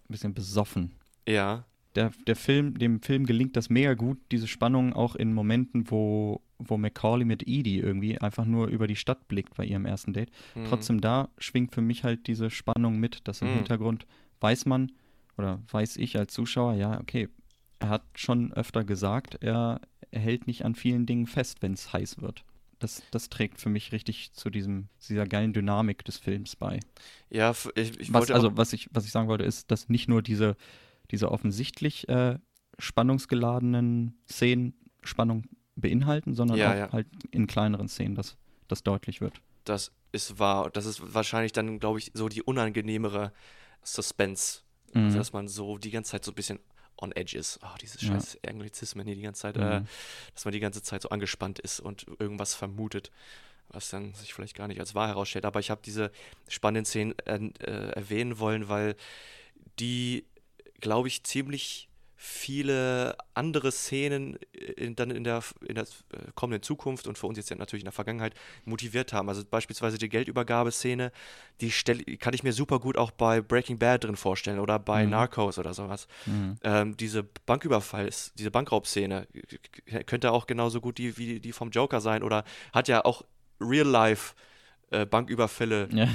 Ein bisschen besoffen. Ja. Der, der Film, dem Film gelingt das mega gut, diese Spannung auch in Momenten, wo, wo Macaulay mit Edie irgendwie einfach nur über die Stadt blickt bei ihrem ersten Date. Mhm. Trotzdem da schwingt für mich halt diese Spannung mit, dass im Mhm. Hintergrund weiß man oder weiß ich als Zuschauer, ja, okay, er hat schon öfter gesagt, er, er hält nicht an vielen Dingen fest, wenn es heiß wird. Das, das trägt für mich richtig zu diesem, dieser geilen Dynamik des Films bei. Ja, ich, ich Was, also, was ich, was ich sagen wollte, ist, dass nicht nur diese, diese offensichtlich äh, spannungsgeladenen Szenen Spannung beinhalten, sondern Ja, auch ja. halt in kleineren Szenen, dass das deutlich wird. das ist wahr. Das ist wahrscheinlich dann, glaube ich, so die unangenehmere Suspense. Also, Mhm. dass man so die ganze Zeit so ein bisschen on edge ist. Oh, diese Ja. scheiß Anglizismen hier die ganze Zeit, äh, Mhm. dass man die ganze Zeit so angespannt ist und irgendwas vermutet, was dann sich vielleicht gar nicht als wahr herausstellt. Aber ich habe diese spannenden Szenen äh, äh, erwähnen wollen, weil die, glaube ich, ziemlich viele andere Szenen in, dann in der, in der äh, kommenden Zukunft und für uns jetzt natürlich in der Vergangenheit motiviert haben. Also beispielsweise die Geldübergabeszene, die, stell, kann ich mir super gut auch bei Breaking Bad drin vorstellen oder bei Mhm. Narcos oder sowas. Mhm. Ähm, diese Banküberfall, diese Bankraubszene k- könnte auch genauso gut die wie die vom Joker sein oder hat ja auch Real-Life äh, Banküberfälle Ja.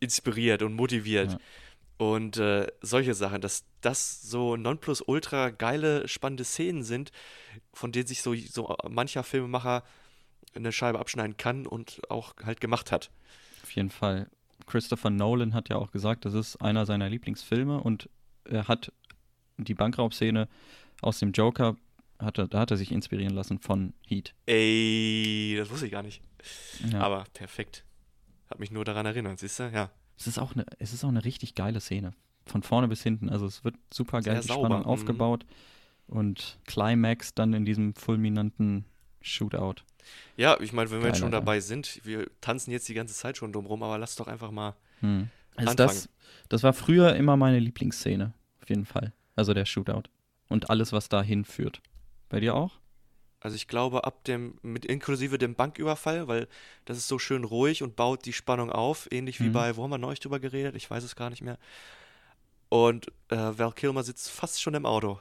inspiriert und motiviert. Ja. Und äh, solche Sachen, dass das so nonplusultra geile, spannende Szenen sind, von denen sich so, so mancher Filmemacher eine Scheibe abschneiden kann und auch halt gemacht hat. Auf jeden Fall. Christopher Nolan hat ja auch gesagt, das ist einer seiner Lieblingsfilme und er hat die Bankraubszene aus dem Joker, hat er, da hat er sich inspirieren lassen von Heat. Ey, das wusste ich gar nicht. Ja. Aber perfekt. Hat mich nur daran erinnert, siehst du? Ja. Es ist auch eine, es ist auch eine richtig geile Szene. Von vorne bis hinten. Also es wird super geil die Spannung mhm. aufgebaut. Und Climax dann in diesem fulminanten Shootout. Ja, ich meine, wenn wir jetzt schon dabei sind, wir tanzen jetzt die ganze Zeit schon drumrum, aber lass doch einfach mal. Hm. Also Anfangen. das, das war früher immer meine Lieblingsszene. Auf jeden Fall. Also der Shootout. Und alles, was dahin führt. Bei dir auch? Also ich glaube, ab dem, mit inklusive dem Banküberfall, weil das ist so schön ruhig und baut die Spannung auf, ähnlich wie Mhm. bei, wo haben wir neulich drüber geredet? Ich weiß es gar nicht mehr. Und äh, Val Kilmer sitzt fast schon im Auto.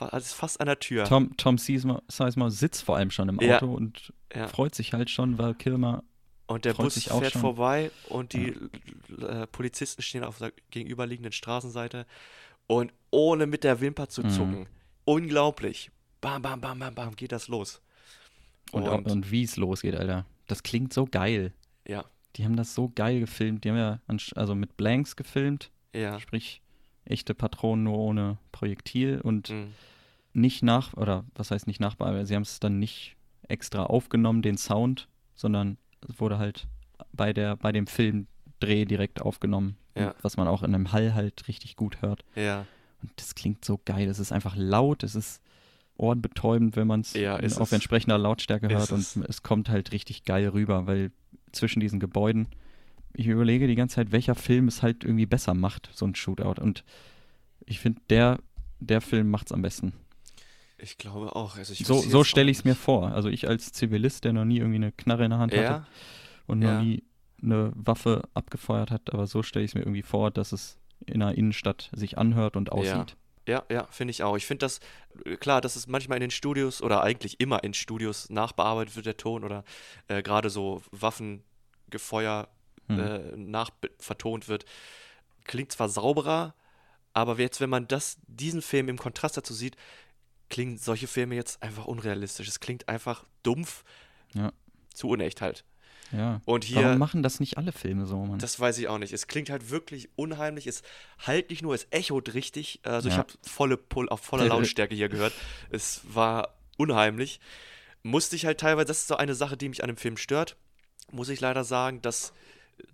Also fast an der Tür. Tom, Tom Sizemore, sitzt vor allem schon im Ja. Auto und Ja. freut sich halt schon, weil Kilmer. Und der freut Bus sich auch fährt schon. vorbei und die äh, Polizisten stehen auf der gegenüberliegenden Straßenseite und ohne mit der Wimper zu Mhm. zucken. Unglaublich. Bam, bam, bam, bam, bam, geht das los. Und, Und- und, wie es losgeht, Alter. Das klingt so geil. Ja, Die haben das so geil gefilmt. Die haben ja also mit Blanks gefilmt, ja. sprich echte Patronen nur ohne Projektil und Mhm. nicht nach, oder was heißt nicht nachbearbeitet, sie haben es dann nicht extra aufgenommen, den Sound, sondern es wurde halt bei der, bei dem Filmdreh direkt aufgenommen, Ja. was man auch in einem Hall halt richtig gut hört. Ja. Und das klingt so geil. Es ist einfach laut, es ist ohrenbetäubend, wenn man es Ja, auf entsprechender Lautstärke hört. Und es kommt halt richtig geil rüber, weil zwischen diesen Gebäuden, ich überlege die ganze Zeit, welcher Film es halt irgendwie besser macht, so ein Shootout. Und ich finde, der, der Film macht es am besten. Ich glaube auch. Also ich so so stelle ich es mir vor. Also ich als Zivilist, der noch nie irgendwie eine Knarre in der Hand hatte Ja, und Ja. noch nie eine Waffe abgefeuert hat, aber so stelle ich es mir irgendwie vor, dass es in einer Innenstadt sich anhört und aussieht. ja, ja, finde ich auch. Ich finde das, äh, klar, dass es manchmal in den Studios oder eigentlich immer in Studios nachbearbeitet wird, der Ton oder äh, gerade so Waffengefeuer Hm. äh, nach vertont wird, klingt zwar sauberer, aber jetzt, wenn man das, diesen Film im Kontrast dazu sieht, klingen solche Filme jetzt einfach unrealistisch. Es klingt einfach dumpf, Ja. zu unecht halt. Ja. Und hier, Warum machen das nicht alle Filme so, Mann? das weiß ich auch nicht. Es klingt halt wirklich unheimlich. Es halt nicht nur, es echot richtig. Also ich Ja. habe volle Pull auf voller Lautstärke hier gehört. Es war unheimlich. Musste ich halt teilweise, das ist so eine Sache, die mich an dem Film stört, muss ich leider sagen, dass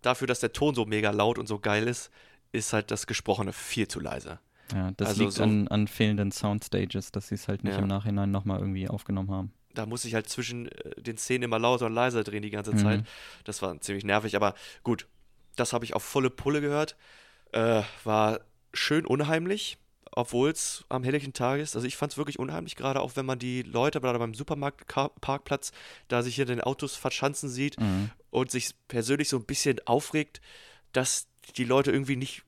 dafür, dass der Ton so mega laut und so geil ist, ist halt das Gesprochene viel zu leise. ja, das also liegt so- an, an fehlenden Soundstages, dass sie es halt nicht Ja. im Nachhinein nochmal irgendwie aufgenommen haben. Da muss ich halt zwischen äh, den Szenen immer lauter und leiser drehen die ganze Mhm. Zeit. Das war ziemlich nervig, aber gut, das habe ich auf volle Pulle gehört. Äh, war schön unheimlich, obwohl es am helllichen Tag ist. Also ich fand es wirklich unheimlich, gerade auch wenn man die Leute gerade beim Supermarktparkplatz da sich hier den Autos verschanzen sieht Mhm. und sich persönlich so ein bisschen aufregt, dass die Leute irgendwie nicht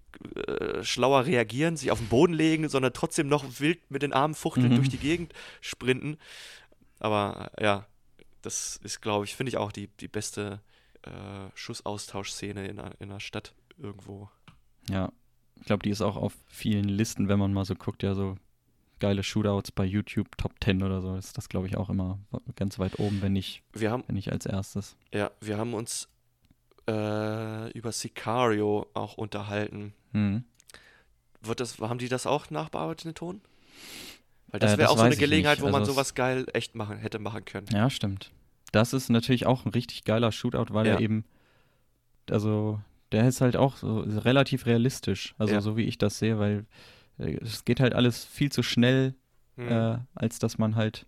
äh, schlauer reagieren, sich auf den Boden legen, sondern trotzdem noch wild mit den Armen fuchteln Mhm. durch die Gegend sprinten. Aber äh, ja, das ist, glaube ich, finde ich auch die, die beste äh, Schussaustauschszene in, einer- in einer Stadt irgendwo. Ja, ich glaube, die ist auch auf vielen Listen, wenn man mal so guckt, ja, so geile Shootouts bei YouTube Top 10 oder so, ist das, glaube ich, auch immer ganz weit oben, wenn nicht, Wir haben, wenn nicht als erstes. ja, wir haben uns äh, über Sicario auch unterhalten. Mhm. Wird das, haben die das auch nachbearbeitet, den Ton? Weil das Äh, wäre das auch so eine Gelegenheit, wo man Also es- sowas geil echt machen, hätte machen können. Ja, stimmt. Das ist natürlich auch ein richtig geiler Shootout, weil Ja. er eben, also der ist halt auch so relativ realistisch, also Ja. so wie ich das sehe, weil äh, es geht halt alles viel zu schnell, Hm. äh, als dass man halt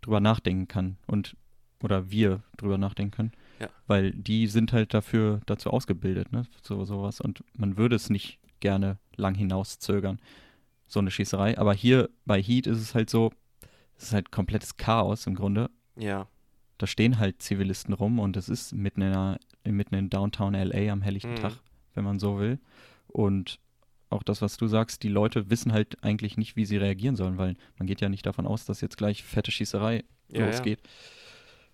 drüber nachdenken kann und oder wir drüber nachdenken können. Ja. Weil die sind halt dafür dazu ausgebildet, ne? So sowas. Und man würde es nicht gerne lang hinauszögern, so eine Schießerei. Aber hier bei Heat ist es halt so, es ist halt komplettes Chaos im Grunde. Ja, Da stehen halt Zivilisten rum und es ist mitten in, einer, mitten in Downtown LA am helllichten Mhm. Tag, wenn man so will. Und auch das, was du sagst, die Leute wissen halt eigentlich nicht, wie sie reagieren sollen, weil man geht ja nicht davon aus, dass jetzt gleich fette Schießerei Ja, losgeht.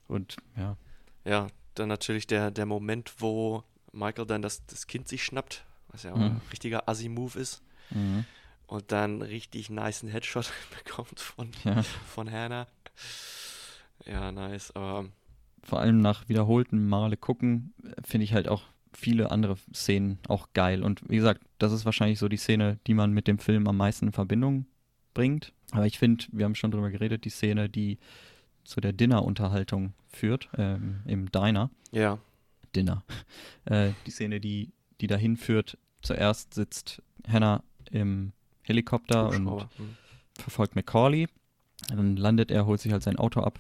Und ja, ja. Dann natürlich der, der Moment, wo Michael dann das, das Kind sich schnappt, was ja auch Mhm. ein richtiger Assi-Move ist. mhm. Und dann richtig nice einen Headshot <laughs> bekommt von, ja. von Hannah. Ja, nice. Aber vor allem nach wiederholten Male gucken, äh, finde ich halt auch viele andere Szenen auch geil. Und wie gesagt, das ist wahrscheinlich so die Szene, die man mit dem Film am meisten in Verbindung bringt. Aber ich finde, wir haben schon drüber geredet, die Szene, die zu der Dinner-Unterhaltung führt, ähm, im Diner. ja, Dinner. <laughs> Äh, die Szene, die, die dahin führt, zuerst sitzt Hannah im Helikopter und. Hm. verfolgt McCauley. Dann landet er, holt sich halt sein Auto ab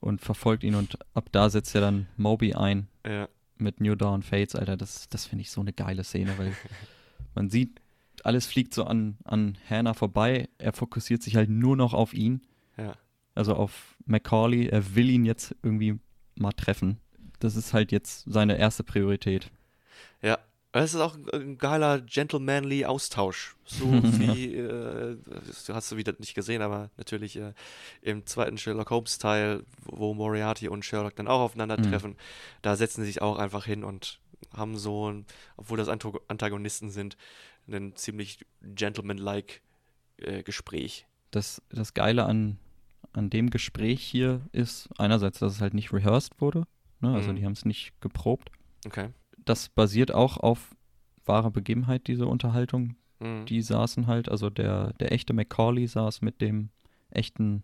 und verfolgt ihn und ab da setzt er dann Moby ein Ja, mit New Dawn Fates, Alter. Das, das finde ich so eine geile Szene, weil <laughs> man sieht, alles fliegt so an, an Hannah vorbei. Er fokussiert sich halt nur noch auf ihn, ja. also auf McCauley. Er will ihn jetzt irgendwie mal treffen. Das ist halt jetzt seine erste Priorität. Ja, es ist auch ein, geiler, gentlemanly Austausch. So <laughs> wie, äh, hast du wieder nicht gesehen, aber natürlich äh, im zweiten Sherlock Holmes-Teil, wo Moriarty und Sherlock dann auch aufeinandertreffen, da setzen sie sich auch einfach hin und haben so, ein, obwohl das Antagonisten sind, ein ziemlich gentleman-like äh, Gespräch. Das, das Geile an, an dem Gespräch hier ist einerseits, dass es halt nicht rehearsed wurde. Ne? Also Mhm. die haben es nicht geprobt. Okay. Das basiert auch auf wahrer Begebenheit, diese Unterhaltung. Mhm. Die saßen halt, also der, der echte Macaulay saß mit dem echten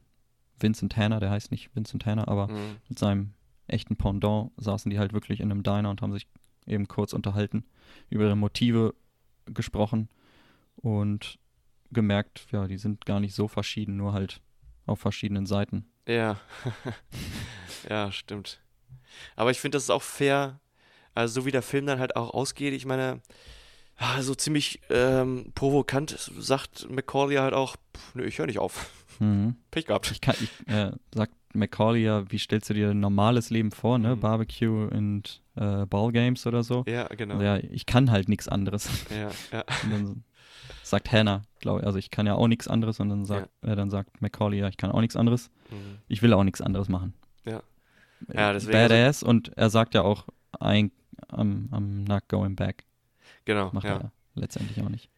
Vincent Hanna, der heißt nicht Vincent Hanna, aber Mhm. mit seinem echten Pendant saßen die halt wirklich in einem Diner und haben sich eben kurz unterhalten, über ihre Motive gesprochen und gemerkt, ja, die sind gar nicht so verschieden, nur halt auf verschiedenen Seiten. Ja. <laughs> ja, stimmt. Aber ich finde, das ist auch fair, also so wie der Film dann halt auch ausgeht. Ich meine, ah, so ziemlich ähm, provokant sagt Macaulay halt auch, pff, nö, ich höre nicht auf. Mhm. <laughs> Pech gehabt. Ich kann, ich, äh, sagt Macaulay ja, wie stellst du dir ein normales Leben vor, ne? Mhm. Barbecue und äh, Ballgames oder so. Ja, genau. Also ja, ich kann halt nichts anderes. Ja, ja. <laughs> Und dann sagt Hannah, glaube ich, also ich kann ja auch nichts anderes und dann sagt, äh, dann sagt Macaulay, ja, ich kann auch nichts anderes. Mhm. Ich will auch nichts anderes machen. Ja. Äh, Ja, deswegen also Badass und er sagt ja auch, I, I'm, I'm not going back. Genau, Macht ja. er letztendlich auch nicht.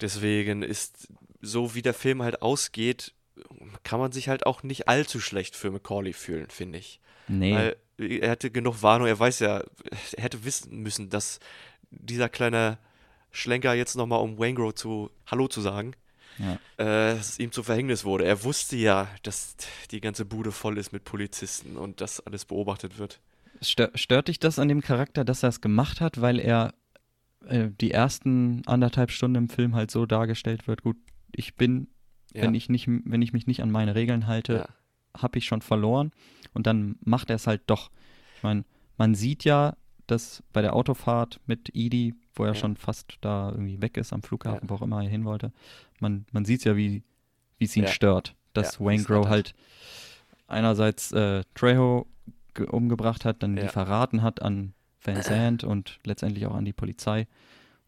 Deswegen ist, so wie der Film halt ausgeht, kann man sich halt auch nicht allzu schlecht für Macaulay fühlen, finde ich. Nee, Weil er hatte genug Warnung, er weiß ja, er hätte wissen müssen, dass dieser kleine Schlenker jetzt nochmal, um Wangro zu Hallo zu sagen, ja. äh, dass es ihm zu Verhängnis wurde. Er wusste ja, dass die ganze Bude voll ist mit Polizisten und dass alles beobachtet wird. Stör, stört dich das an dem Charakter, dass er es gemacht hat, weil er äh, die ersten anderthalb Stunden im Film halt so dargestellt wird, gut, ich bin, Ja. wenn ich nicht, wenn ich mich nicht an meine Regeln halte, ja. habe ich schon verloren und dann macht er es halt doch. Ich meine, man sieht ja, dass bei der Autofahrt mit Edie, wo er Ja. schon fast da irgendwie weg ist am Flughafen, wo auch immer er hin wollte, man, man sieht ja, wie es ihn stört, dass Wayne Grow halt einerseits äh, Trejo umgebracht hat, dann Ja. die verraten hat an Van <clears throat> Zandt und letztendlich auch an die Polizei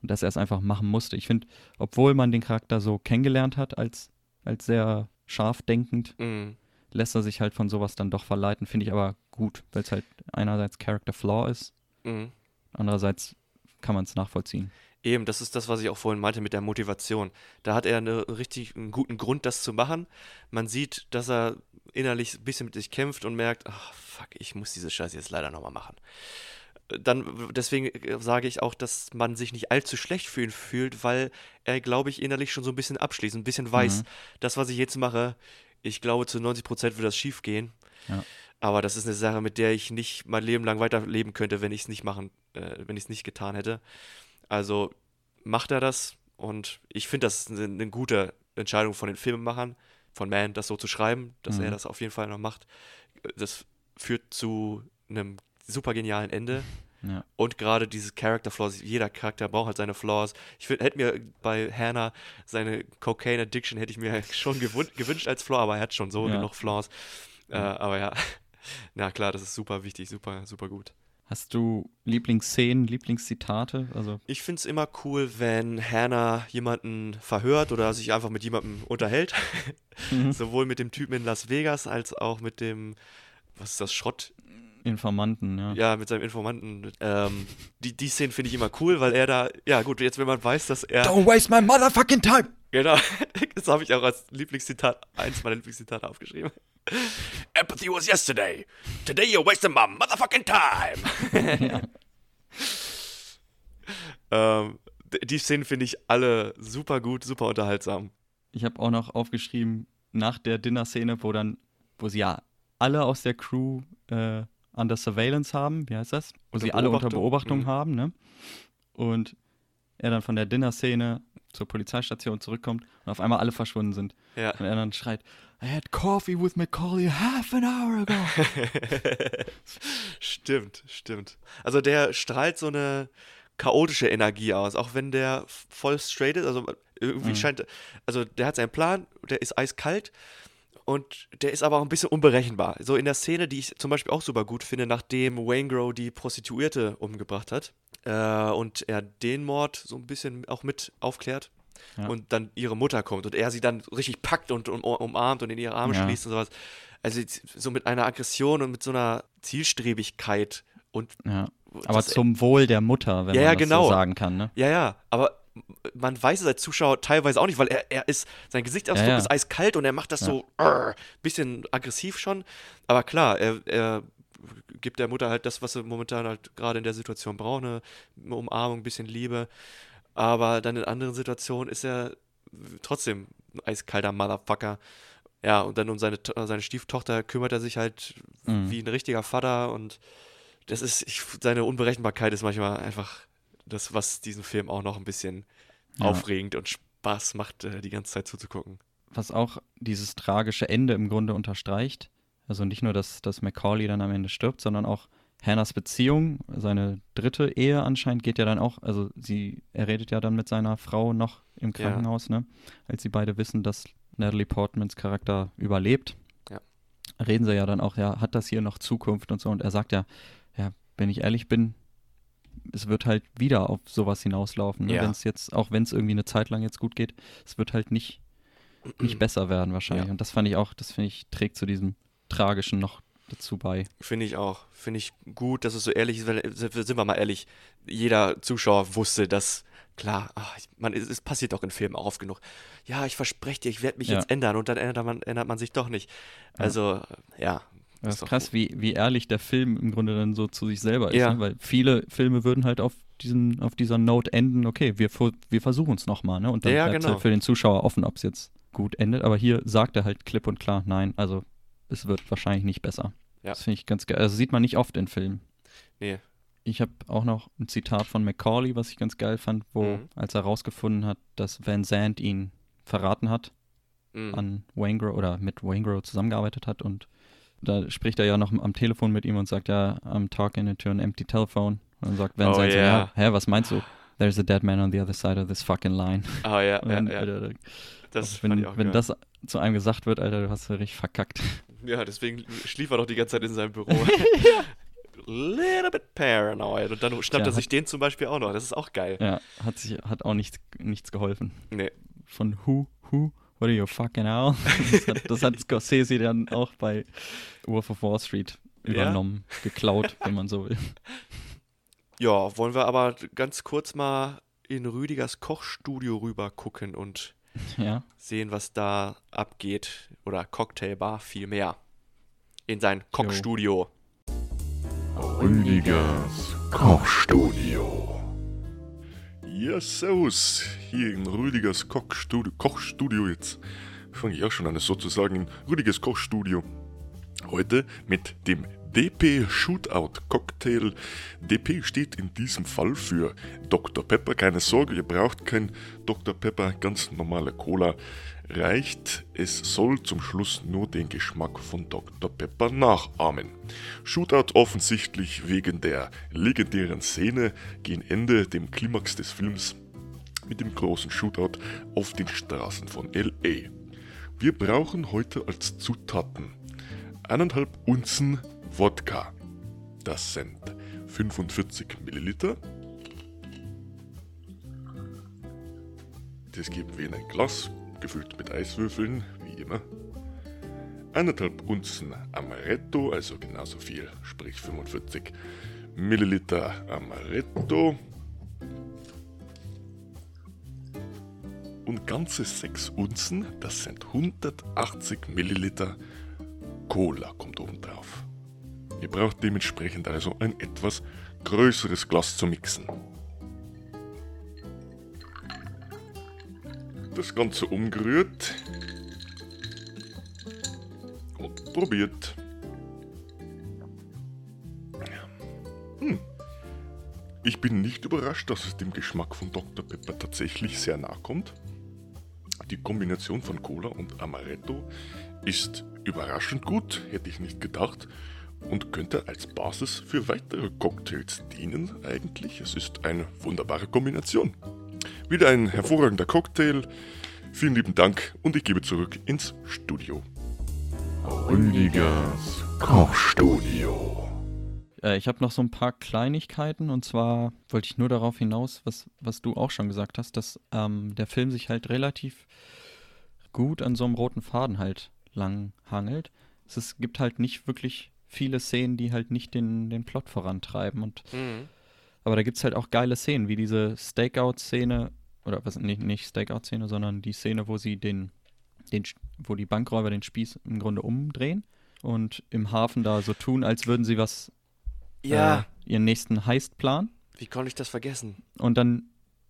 und dass er es einfach machen musste. Ich finde, obwohl man den Charakter so kennengelernt hat als, als sehr scharf denkend, Mhm. lässt er sich halt von sowas dann doch verleiten, finde ich aber gut, weil es halt einerseits Character Flaw ist, Mhm. andererseits kann man es nachvollziehen. Eben, das ist das, was ich auch vorhin meinte mit der Motivation. Da hat er eine richtig einen guten Grund, das zu machen. Man sieht, dass er innerlich ein bisschen mit sich kämpft und merkt, ach fuck, ich muss diese Scheiße jetzt leider nochmal machen. Dann, deswegen äh, sage ich auch, dass man sich nicht allzu schlecht für ihn fühlt, weil er, glaube ich, innerlich schon so ein bisschen abschließt, ein bisschen weiß, Mhm. das, was ich jetzt mache, ich glaube, zu 90 Prozent wird das schief gehen. Ja. Aber das ist eine Sache, mit der ich nicht mein Leben lang weiterleben könnte, wenn ich es nicht machen, äh, wenn ich es nicht getan hätte. Also macht er das und ich finde, das ist eine, eine gute Entscheidung von den Filmemachern, von Man, das so zu schreiben, dass Mhm. er das auf jeden Fall noch macht. Das führt zu einem super genialen Ende. Ja. Und gerade diese Character Flaws, jeder Charakter braucht halt seine Flaws. Ich find, hätte mir bei Hannah seine Cocaine Addiction hätte ich mir <laughs> schon gewün gewünscht als Flaw, aber er hat schon so Ja. genug Flaws. Äh, aber ja, <laughs> na klar, das ist super wichtig, super, super gut. Hast du Lieblingsszenen, Lieblingszitate? Also, Ich finde es immer cool, wenn Hannah jemanden verhört oder sich einfach mit jemandem unterhält. Mhm. <laughs> Sowohl mit dem Typen in Las Vegas als auch mit dem, was ist das, Schrott? Informanten, ja. Ja, mit seinem Informanten. Ähm, die, die Szene finde ich immer cool, weil er da, ja gut, jetzt wenn man weiß, dass er. Don't waste my motherfucking time! Genau, <laughs> das habe ich auch als Lieblingszitat, eins meiner Lieblingszitate aufgeschrieben. Empathy was yesterday. Today you're wasting my motherfucking time. <laughs> ähm, die Szenen finde ich alle super gut, super unterhaltsam. Ich habe auch noch aufgeschrieben, nach der Dinner-Szene, wo dann, wo sie ja alle aus der Crew äh, under Surveillance haben, wie heißt das? Wo sie alle unter Beobachtung, mhm. haben, ne? Und er dann von der Dinner-Szene zur Polizeistation zurückkommt und auf einmal alle verschwunden sind. Ja. Und er dann schreit, I had coffee with Macaulay half an hour ago. <laughs> stimmt, stimmt. Also der strahlt so eine chaotische Energie aus, auch wenn der voll straight ist. Also irgendwie Mhm. scheint, also der hat seinen Plan, der ist eiskalt und der ist aber auch ein bisschen unberechenbar. So in der Szene, die ich zum Beispiel auch super gut finde, nachdem Wayne Grow die Prostituierte umgebracht hat äh, und er den Mord so ein bisschen auch mit aufklärt. Ja. Und dann ihre Mutter kommt und er sie dann richtig packt und um, umarmt und in ihre Arme Ja. schließt und sowas. Also so mit einer Aggression und mit so einer Zielstrebigkeit und Ja. Aber zum Wohl der Mutter, wenn Ja, man ja, das genau. so sagen kann, ne? ja, ja, aber man weiß es als Zuschauer teilweise auch nicht, weil er, er ist, sein Gesichtsausdruck Ja, ja. ist eiskalt und er macht das Ja. so äh, bisschen aggressiv schon. Aber klar, er, er gibt der Mutter halt das, was sie momentan halt gerade in der Situation braucht, eine Umarmung, ein bisschen Liebe. Aber dann in anderen Situationen ist er trotzdem ein eiskalter Motherfucker. Ja, und dann um seine, seine Stieftochter kümmert er sich halt Mhm. wie ein richtiger Vater und das ist, ich, seine Unberechenbarkeit ist manchmal einfach das, was diesen Film auch noch ein bisschen Ja. aufregend und sp- Spaß macht, äh, die ganze Zeit zuzugucken. was auch dieses tragische Ende im Grunde unterstreicht. Also nicht nur, dass, dass Macaulay dann am Ende stirbt, sondern auch Hannahs Beziehung, seine dritte Ehe anscheinend geht ja dann auch, also sie, er redet ja dann mit seiner Frau noch im Ja. Krankenhaus, ne? Als sie beide wissen, dass Natalie Portmans Charakter überlebt. Ja. Reden sie ja dann auch, ja, hat das hier noch Zukunft und so. Und er sagt ja, ja, wenn ich ehrlich bin, es wird halt wieder auf sowas hinauslaufen. Ne? Ja. Wenn es jetzt, auch wenn es irgendwie eine Zeit lang jetzt gut geht, es wird halt nicht nicht besser werden wahrscheinlich. Ja. Und das fand ich auch, das finde ich, trägt zu diesem Tragischen noch dazu bei. Finde ich auch. Finde ich gut, dass es so ehrlich ist, weil, äh, sind wir mal ehrlich, jeder Zuschauer wusste, dass, klar, ach, ich- man, es, es passiert doch in Filmen auch oft genug. Ja, ich verspreche dir, ich werde mich Ja. jetzt ändern und dann ändert man, ändert man sich doch nicht. Also, ja. Das Ist krass, wie, wie ehrlich der Film im Grunde dann so zu sich selber ist. Ja. Ne? Weil viele Filme würden halt auf diesen, auf dieser Note enden, okay, wir, wir versuchen es nochmal, ne? Und dann Ja, bleibt genau. halt für den Zuschauer offen, ob es jetzt gut endet. Aber hier sagt er halt klipp und klar, nein, also es wird wahrscheinlich nicht besser. Ja. Das finde ich ganz geil. Also sieht man nicht oft in Filmen. Nee. Ich habe auch noch ein Zitat von Macaulay, was ich ganz geil fand, wo, Mhm. als er rausgefunden hat, dass Van Zandt ihn verraten hat, Mhm. an Waingro oder mit Waingro zusammengearbeitet hat und da spricht er ja noch am Telefon mit ihm und sagt, ja, I'm talking into an empty telephone. Und dann sagt Van Oh, Zandt so, yeah. ja, hä, was meinst du? There's a dead man on the other side of this fucking line. Ah, ja, Und ja, dann, ja. Alter, Das wenn, wenn geil. das zu einem gesagt wird, Alter, du hast ja richtig verkackt. Ja, deswegen schlief er doch die ganze Zeit in seinem Büro. <laughs> <laughs> Little bit paranoid. Und dann schnappt Tja, er sich den zum Beispiel auch noch. Das ist auch geil. Ja, hat sich, hat auch nichts, nichts geholfen. Nee. Von Who, Who, what are you fucking hell? <laughs> Das hat, das hat Scorsese dann auch bei Wolf of Wall Street Ja? übernommen, geklaut, wenn man so will. Ja, wollen wir aber ganz kurz mal in Rüdigers Kochstudio rüber gucken und Ja, sehen, was da abgeht. Oder Cocktailbar vielmehr. In sein Kochstudio. Rüdigers Kochstudio. Ja, servus. Hier in Rüdigers Kochstudio. Kochstudio jetzt. Fange ich auch schon an, sozusagen in Rüdigers Kochstudio. Heute mit dem DP Shootout Cocktail. DP steht in diesem Fall für Dr. Pepper. Keine Sorge, ihr braucht kein Dr. Pepper, ganz normale Cola reicht. Es soll zum Schluss nur den Geschmack von Dr. Pepper nachahmen. Shootout offensichtlich wegen der legendären Szene gegen Ende, dem Klimax des Films, mit dem großen Shootout auf den Straßen von LA. Wir brauchen heute als Zutaten eineinhalb Unzen Wodka. Das sind 45 Milliliter. Das geben wir in ein Glas, gefüllt mit Eiswürfeln, wie immer. Eineinhalb Unzen Amaretto, also genauso viel, sprich 45 Milliliter Amaretto. Und ganze 6 Unzen, das sind 180 Milliliter Cola kommt oben drauf. Ihr braucht dementsprechend also ein etwas größeres Glas zu mixen. Das Ganze umgerührt und probiert. Hm. Ich bin nicht überrascht, dass es dem Geschmack von Dr. Pepper tatsächlich sehr nahe kommt. Die Kombination von Cola und Amaretto ist überraschend gut, hätte ich nicht gedacht, und könnte als Basis für weitere Cocktails dienen eigentlich. Es ist eine wunderbare Kombination. Wieder ein hervorragender Cocktail. Vielen lieben Dank und ich gebe zurück ins Studio. Rüdigers Kochstudio. Äh, ich habe noch so ein paar Kleinigkeiten und zwar wollte ich nur darauf hinaus, was, was du auch schon gesagt hast, dass ähm, der Film sich halt relativ gut an so einem roten Faden halt lang hangelt. Es ist, gibt halt nicht wirklich viele Szenen, die halt nicht den, den Plot vorantreiben und Mhm. Aber da gibt es halt auch geile Szenen, wie diese Stakeout-Szene, oder was, nicht, nicht Stakeout-Szene, sondern die Szene, wo sie den, den, wo die Bankräuber den Spieß im Grunde umdrehen und im Hafen da so tun, als würden sie was, Ja, äh, ihren nächsten Heist planen. wie konnte ich das vergessen? Und dann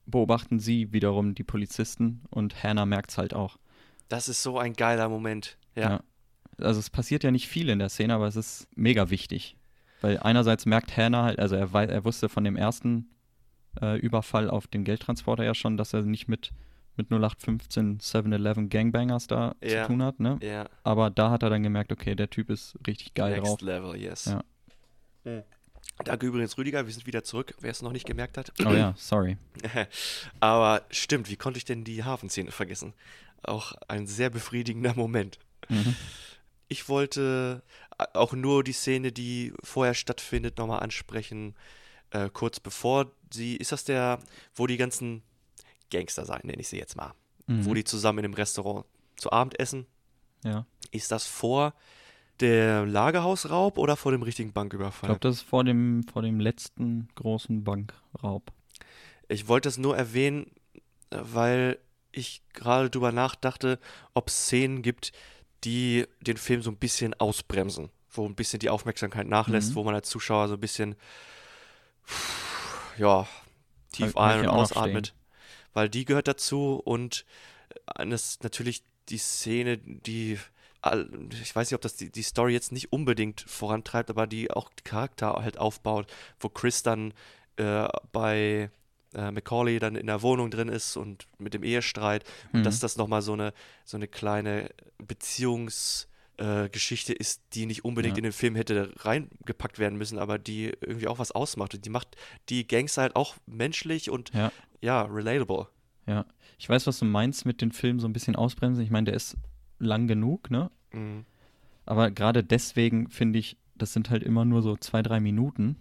beobachten sie wiederum die Polizisten und Hannah merkt es halt auch. Das ist so ein geiler Moment. Ja. Ja. Also es passiert ja nicht viel in der Szene, aber es ist mega wichtig. Weil einerseits merkt Hannah halt, also er, er wusste von dem ersten äh, Überfall auf den Geldtransporter ja schon, dass er nicht mit mit 0815 7-Eleven Gangbangers da Ja. zu tun hat, ne? Ja, Aber da hat er dann gemerkt, okay, der Typ ist richtig geil next drauf. level, yes. Ja. Mhm. Danke übrigens, Rüdiger, wir sind wieder zurück, wer es noch nicht gemerkt hat. Oh ja, sorry. <laughs> Aber stimmt, wie konnte ich denn die Hafenszene vergessen? Auch ein sehr befriedigender Moment. Mhm. Ich wollte auch nur die Szene, die vorher stattfindet, nochmal ansprechen. Äh, kurz bevor sie, ist das der, wo die ganzen Gangster sein, nenne ich sie jetzt mal, Mhm. wo die zusammen in einem Restaurant zu Abend essen. Ja. Ist das vor der Lagerhausraub oder vor dem richtigen Ich Banküberfall? glaube, das ist vor dem, vor dem letzten großen Bankraub. Ich wollte es nur erwähnen, äh, weil ich gerade drüber nachdachte, ob es Szenen gibt, die den Film so ein bisschen ausbremsen, wo ein bisschen die Aufmerksamkeit nachlässt, Mhm. wo man als Zuschauer so ein bisschen, ja, tief ein- und ausatmet. Weil die gehört dazu und eines natürlich die Szene, die, ich weiß nicht, ob das die, die Story jetzt nicht unbedingt vorantreibt, aber die auch Charakter halt aufbaut, wo Chris dann äh, bei äh, Macaulay dann in der Wohnung drin ist und mit dem Ehestreit und Mhm. dass das nochmal so eine, so eine kleine Beziehungsgeschichte äh, ist, die nicht unbedingt Ja. in den Film hätte reingepackt werden müssen, aber die irgendwie auch was ausmacht. Und die macht die Gangster halt auch menschlich und Ja. ja, relatable. Ja. Ich weiß, was du meinst mit dem Film so ein bisschen ausbremsen. Ich meine, der ist lang genug, ne? Mhm. Aber gerade deswegen finde ich, das sind halt immer nur so zwei, drei Minuten.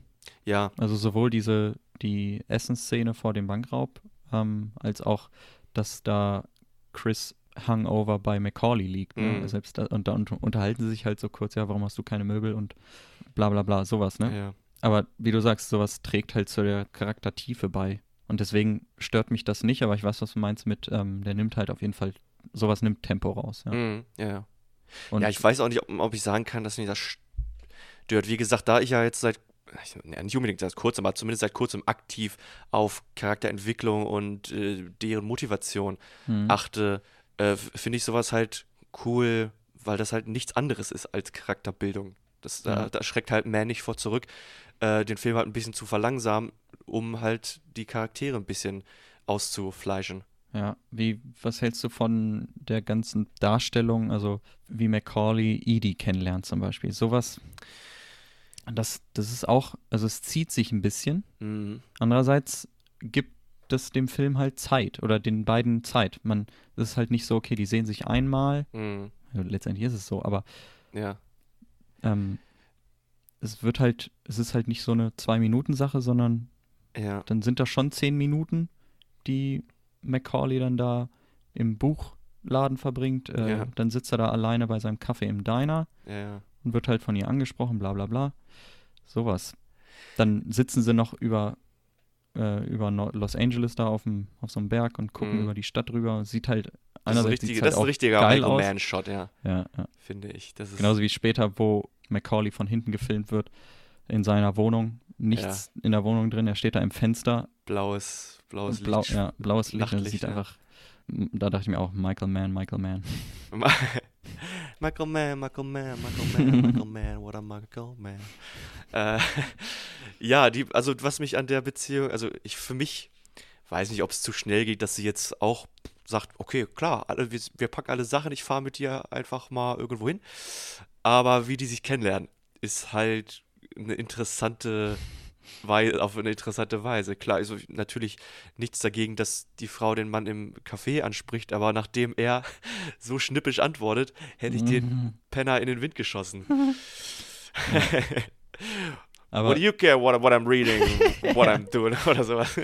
Ja, Also sowohl diese, die Essensszene vor dem Bankraub, ähm, als auch, dass da Chris Hangover bei Macaulay liegt. Ne? Mhm. Selbst da, und da un- unterhalten sie sich halt so kurz, ja, warum hast du keine Möbel und bla bla bla, sowas, ne? ja. Aber wie du sagst, sowas trägt halt zu der Charaktertiefe bei. Und deswegen stört mich das nicht, aber ich weiß, was du meinst mit, ähm, der nimmt halt auf jeden Fall, sowas nimmt Tempo raus. Ja, Mhm. ja, ja. ich weiß auch nicht, ob, ob ich sagen kann, dass mich das stört. Wie gesagt, da ich ja jetzt seit, nicht unbedingt seit kurzem, aber zumindest seit kurzem aktiv auf Charakterentwicklung und äh, deren Motivation Mhm. achte, äh, finde ich sowas halt cool, weil das halt nichts anderes ist als Charakterbildung. Das, da, Ja. da schreckt halt Man nicht vor zurück, äh, den Film halt ein bisschen zu verlangsamen, um halt die Charaktere ein bisschen auszufleischen. Ja, wie, was hältst du von der ganzen Darstellung, also wie Macaulay Edie kennenlernt zum Beispiel? Sowas, das, das ist auch, also es zieht sich ein bisschen. Mhm. Andererseits gibt es dem Film halt Zeit oder den beiden Zeit. Man, es ist halt nicht so, okay, die sehen sich einmal, Mhm. ja, letztendlich ist es so, aber Ja. ähm, es wird halt, es ist halt nicht so eine Zwei-Minuten-Sache, sondern Ja. dann sind das schon zehn Minuten, die Macaulay dann da im Buchladen verbringt. Äh, Ja. Dann sitzt er da alleine bei seinem Kaffee im Diner ja. Und wird halt von ihr angesprochen, bla bla bla. Sowas. Dann sitzen sie noch über, äh, über Los Angeles da auf, dem, auf so einem Berg und gucken Mhm. über die Stadt rüber. Sieht halt Das ist richtige, sieht's das halt ist ein richtiger. Mann-Shot, ja, Ja, ja. finde ich. Das ist, Genauso wie später, wo Macaulay von hinten gefilmt wird in seiner Wohnung. Nichts in der Wohnung drin, er steht da im Fenster blaues, blaues Blau, Licht. ja, blaues Licht, das Nachtlicht, sieht ja. einfach. Da dachte ich mir auch, Michael Mann, Michael Mann. <laughs> <laughs> Michael Mann, Michael Mann, Michael Mann, Michael Mann, what a Michael Mann. <laughs> Äh, ja, die, also was mich an der Beziehung, also ich für mich weiß nicht, ob es zu schnell geht, dass sie jetzt auch sagt, okay, klar, alle, wir, wir packen alle Sachen, ich fahre mit dir einfach mal irgendwo hin. Aber wie die sich kennenlernen, ist halt eine interessante Weise, auf eine interessante Weise. Klar, also natürlich nichts dagegen, dass die Frau den Mann im Café anspricht, aber nachdem er <laughs> so schnippisch antwortet, hätte ich den Mhm. Penner in den Wind geschossen. <laughs> Aber what do you care what, what I'm reading, <laughs> what I'm doing oder sowas.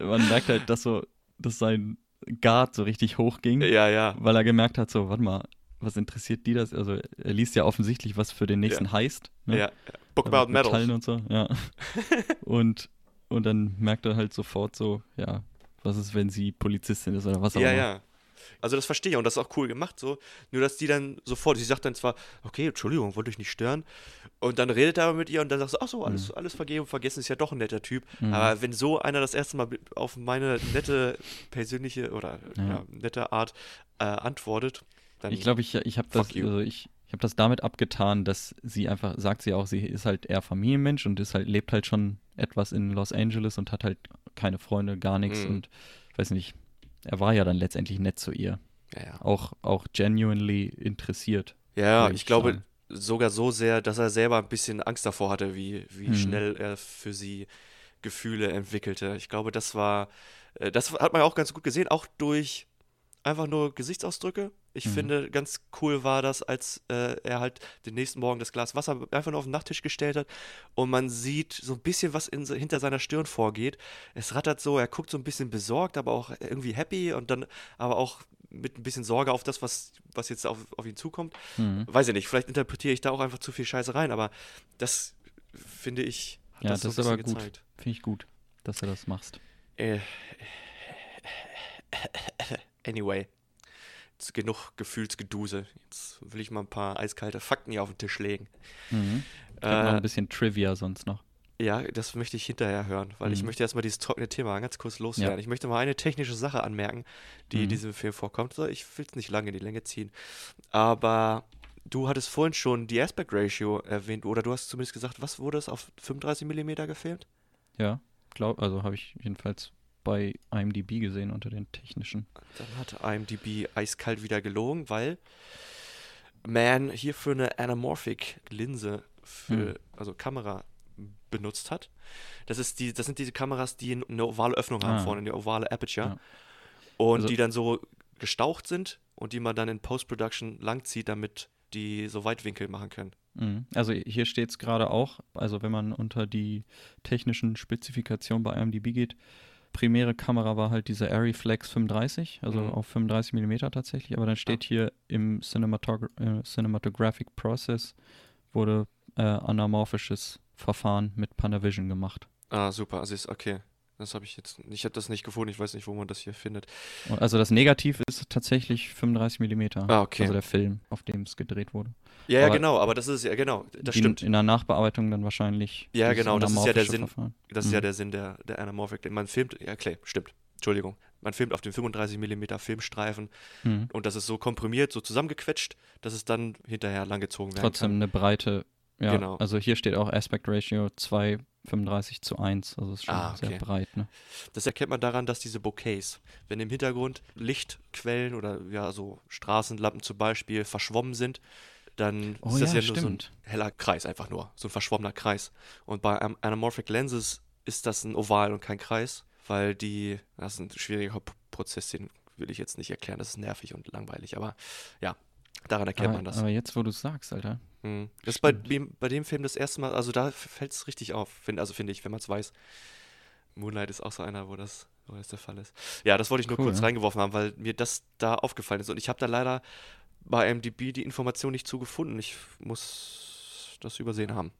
man merkt halt, dass so, dass sein Guard so richtig hoch ging, ja, ja. weil er gemerkt hat, so, warte mal, was interessiert die das? Also er liest ja offensichtlich, was für den nächsten heißt. Ne? ja. Book about Metallen Metal. und so, ja. <laughs> und, und dann merkt er halt sofort so, ja, was ist, wenn sie Polizistin ist oder was auch Ja, immer. ja. Also das verstehe ich und das ist auch cool gemacht so. Nur dass die dann sofort, sie sagt dann zwar, okay, Entschuldigung, wollte euch nicht stören. Und dann redet er aber mit ihr und dann sagt sie, ach so, alles, alles vergeben, vergessen ist ja doch ein netter Typ. Mhm. Aber wenn so einer das erste Mal auf meine nette persönliche oder Ja. ja. nette Art äh, antwortet, dann Ich glaube, ich, ich habe das, also ich, ich habe das damit abgetan, dass sie einfach, sagt sie auch, sie ist halt eher Familienmensch und ist halt, lebt halt schon etwas in Los Angeles und hat halt keine Freunde, gar nichts Mhm. und ich weiß nicht, er war ja dann letztendlich nett zu ihr. Ja, ja. Auch, auch genuinely interessiert. Ja, ich ich glaube sagen. sogar so sehr, dass er selber ein bisschen Angst davor hatte, wie, wie Mhm. schnell er für sie Gefühle entwickelte. Ich glaube, das war, äh, das hat man auch ganz gut gesehen, auch durch einfach nur Gesichtsausdrücke. Ich Mhm. finde, ganz cool war das, als äh, er halt den nächsten Morgen das Glas Wasser einfach nur auf den Nachttisch gestellt hat und man sieht so ein bisschen, was in, hinter seiner Stirn vorgeht. Es rattert so, er guckt so ein bisschen besorgt, aber auch irgendwie happy und dann aber auch mit ein bisschen Sorge auf das, was, was jetzt auf, auf ihn zukommt. Mhm. Weiß ich nicht, vielleicht interpretiere ich da auch einfach zu viel Scheiße rein, aber das finde ich, hat Ja, das, das so ist aber gut. Finde ich gut, dass du das machst. Äh, <laughs> anyway, genug Gefühlsgeduse. Jetzt will ich mal ein paar eiskalte Fakten hier auf den Tisch legen. Mhm. Ich Äh, ein bisschen Trivia sonst noch. ja, das möchte ich hinterher hören, weil ich Mhm. möchte erstmal dieses trockene Thema ganz kurz loswerden. Ja. Ich möchte mal eine technische Sache anmerken, die in Mhm. diesem Film vorkommt. Ich will es nicht lange in die Länge ziehen. Aber du hattest vorhin schon die Aspect Ratio erwähnt, oder du hast zumindest gesagt, was wurde es auf 35 mm gefilmt? Ja, glaub, also habe ich jedenfalls bei IMDb gesehen unter den technischen. Dann hat IMDb eiskalt wieder gelogen, weil Man hierfür eine Anamorphic Linse für, Hm. also Kamera benutzt hat. Das ist die, das sind diese Kameras, die eine ovale Öffnung haben Ah. vorne, eine ovale Aperture. Ja. Und Also- die dann so gestaucht sind und die man dann in Post-Production langzieht, damit die so Weitwinkel machen können. Mhm. Also hier steht es gerade auch, also wenn man unter die technischen Spezifikationen bei IMDb geht, primäre Kamera war halt diese Ariflex 35, also Mhm. auf 35 mm tatsächlich, aber dann steht hier im Cinematog äh, Cinematographic Process wurde äh, anamorphisches Verfahren mit Panavision gemacht. Ah, super, also ist okay. Das habe ich jetzt, ich habe das nicht gefunden, ich weiß nicht, wo man das hier findet. Also das Negativ ist tatsächlich 35 mm, Ah, okay. also der Film, auf dem es gedreht wurde. Ja, ja, genau, aber das ist ja, genau, das stimmt. In der Nachbearbeitung dann wahrscheinlich. Ja, genau, das ist ja der Sinn. Verfahren. Das ist ja Mhm. der Sinn der, der Anamorphic. Man filmt, ja, klar, stimmt. Entschuldigung. Man filmt auf den 35 mm Filmstreifen Mhm. und das ist so komprimiert, so zusammengequetscht, dass es dann hinterher langgezogen werden Trotzdem kann. eine breite, ja, Genau. also hier steht auch Aspect Ratio 2,35 zu 1, also ist schon Ah, okay. sehr breit, ne? Das erkennt man daran, dass diese Bouquets, wenn im Hintergrund Lichtquellen oder ja, so Straßenlampen zum Beispiel verschwommen sind, dann Oh ist das ja, ja, nur so ein stimmt. heller Kreis einfach nur, so ein verschwommener Kreis. Und bei Am- Anamorphic Lenses ist das ein Oval und kein Kreis, weil die, das ist ein schwieriger Prozess, den will ich jetzt nicht erklären, das ist nervig und langweilig, aber ja, daran erkennt Aber, man das. aber jetzt, wo du es sagst, Alter. Mhm. Das ist bei dem, bei dem Film das erste Mal, also da fällt es richtig auf, find, also finde ich, wenn man es weiß. Moonlight ist auch so einer, wo das, wo das der Fall ist. Ja, das wollte ich nur Cool, kurz ja. reingeworfen haben, weil mir das da aufgefallen ist. Und ich habe da leider bei MDB die Information nicht zugefunden. Ich muss das übersehen haben.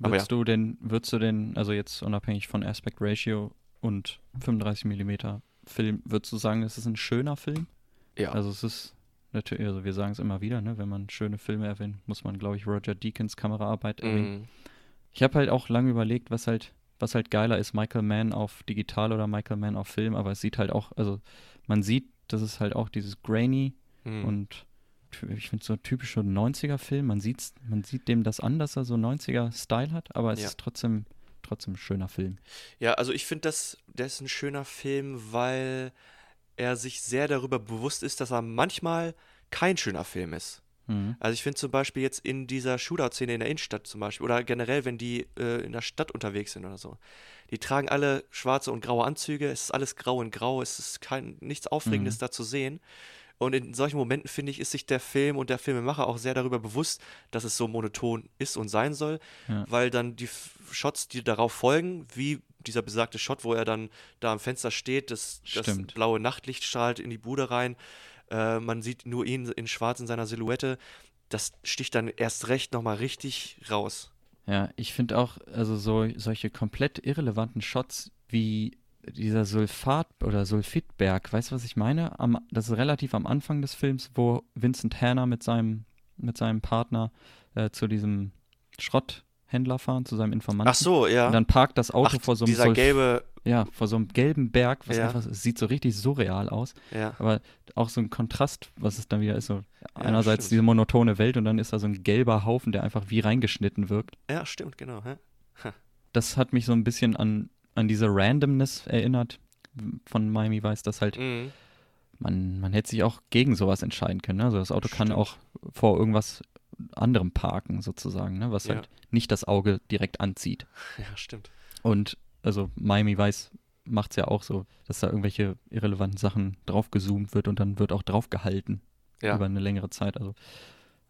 Aber Würdest du denn, würdest du denn, also jetzt unabhängig von Aspect Ratio und 35 mm Film, würdest du sagen, es ist ein schöner Film? Ja. Also es ist natürlich, also wir sagen es immer wieder, ne? Wenn man schöne Filme erwähnt, muss man, glaube ich, Roger Deakins Kameraarbeit erwähnen. Mhm. Ich habe halt auch lange überlegt, was halt, was halt geiler ist, Michael Mann auf digital oder Michael Mann auf Film, aber es sieht halt auch, also man sieht, das ist halt auch dieses grainy Mhm. und ich finde so ein typischer 90er-Film, man sieht's, man sieht dem das an, dass er so 90er-Style hat, aber es Ja. ist trotzdem, trotzdem ein schöner Film. Ja, also ich finde, das, das ist ein schöner Film, weil er sich sehr darüber bewusst ist, dass er manchmal kein schöner Film ist. Mhm. Also ich finde zum Beispiel jetzt in dieser Shootout-Szene in der Innenstadt zum Beispiel oder generell, wenn die äh, in der Stadt unterwegs sind oder so, die tragen alle schwarze und graue Anzüge, es ist alles grau und grau, es ist kein, nichts Aufregendes Mhm. da zu sehen. Und in solchen Momenten, finde ich, ist sich der Film und der Filmemacher auch sehr darüber bewusst, dass es so monoton ist und sein soll, Ja. weil dann die Shots, die darauf folgen, wie dieser besagte Shot, wo er dann da am Fenster steht, das, das blaue Nachtlicht strahlt in die Bude rein, äh, man sieht nur ihn in schwarz in seiner Silhouette, das sticht dann erst recht nochmal richtig raus. Ja, ich finde auch, also so, solche komplett irrelevanten Shots wie dieser Sulfat- oder Sulfitberg, weißt du, was ich meine? Am, das ist relativ am Anfang des Films, wo Vincent Hanna mit seinem, mit seinem Partner äh, zu diesem Schrotthändler fahren, zu seinem Informanten. Ach so, ja. Und dann parkt das Auto Ach, vor so einem dieser Sulf- gelbe, ja, vor so einem gelben Berg, was Ja. einfach, es sieht so richtig surreal aus. ja. Aber auch so ein Kontrast, was es dann wieder ist. So einerseits stimmt. diese monotone Welt und dann ist da so ein gelber Haufen, der einfach wie reingeschnitten wirkt. Ja, stimmt, genau. Hä? Das hat mich so ein bisschen an, an diese Randomness erinnert, von Miami Vice, dass halt Mhm. man, man hätte sich auch gegen sowas entscheiden können. Ne? Also das Auto kann Stimmt. auch vor irgendwas anderem parken, sozusagen, ne? was Ja. halt nicht das Auge direkt anzieht. <laughs> Ja, stimmt. Und also Miami Vice macht es ja auch so, dass da irgendwelche irrelevanten Sachen draufgezoomt wird und dann wird auch draufgehalten Ja, über eine längere Zeit. Also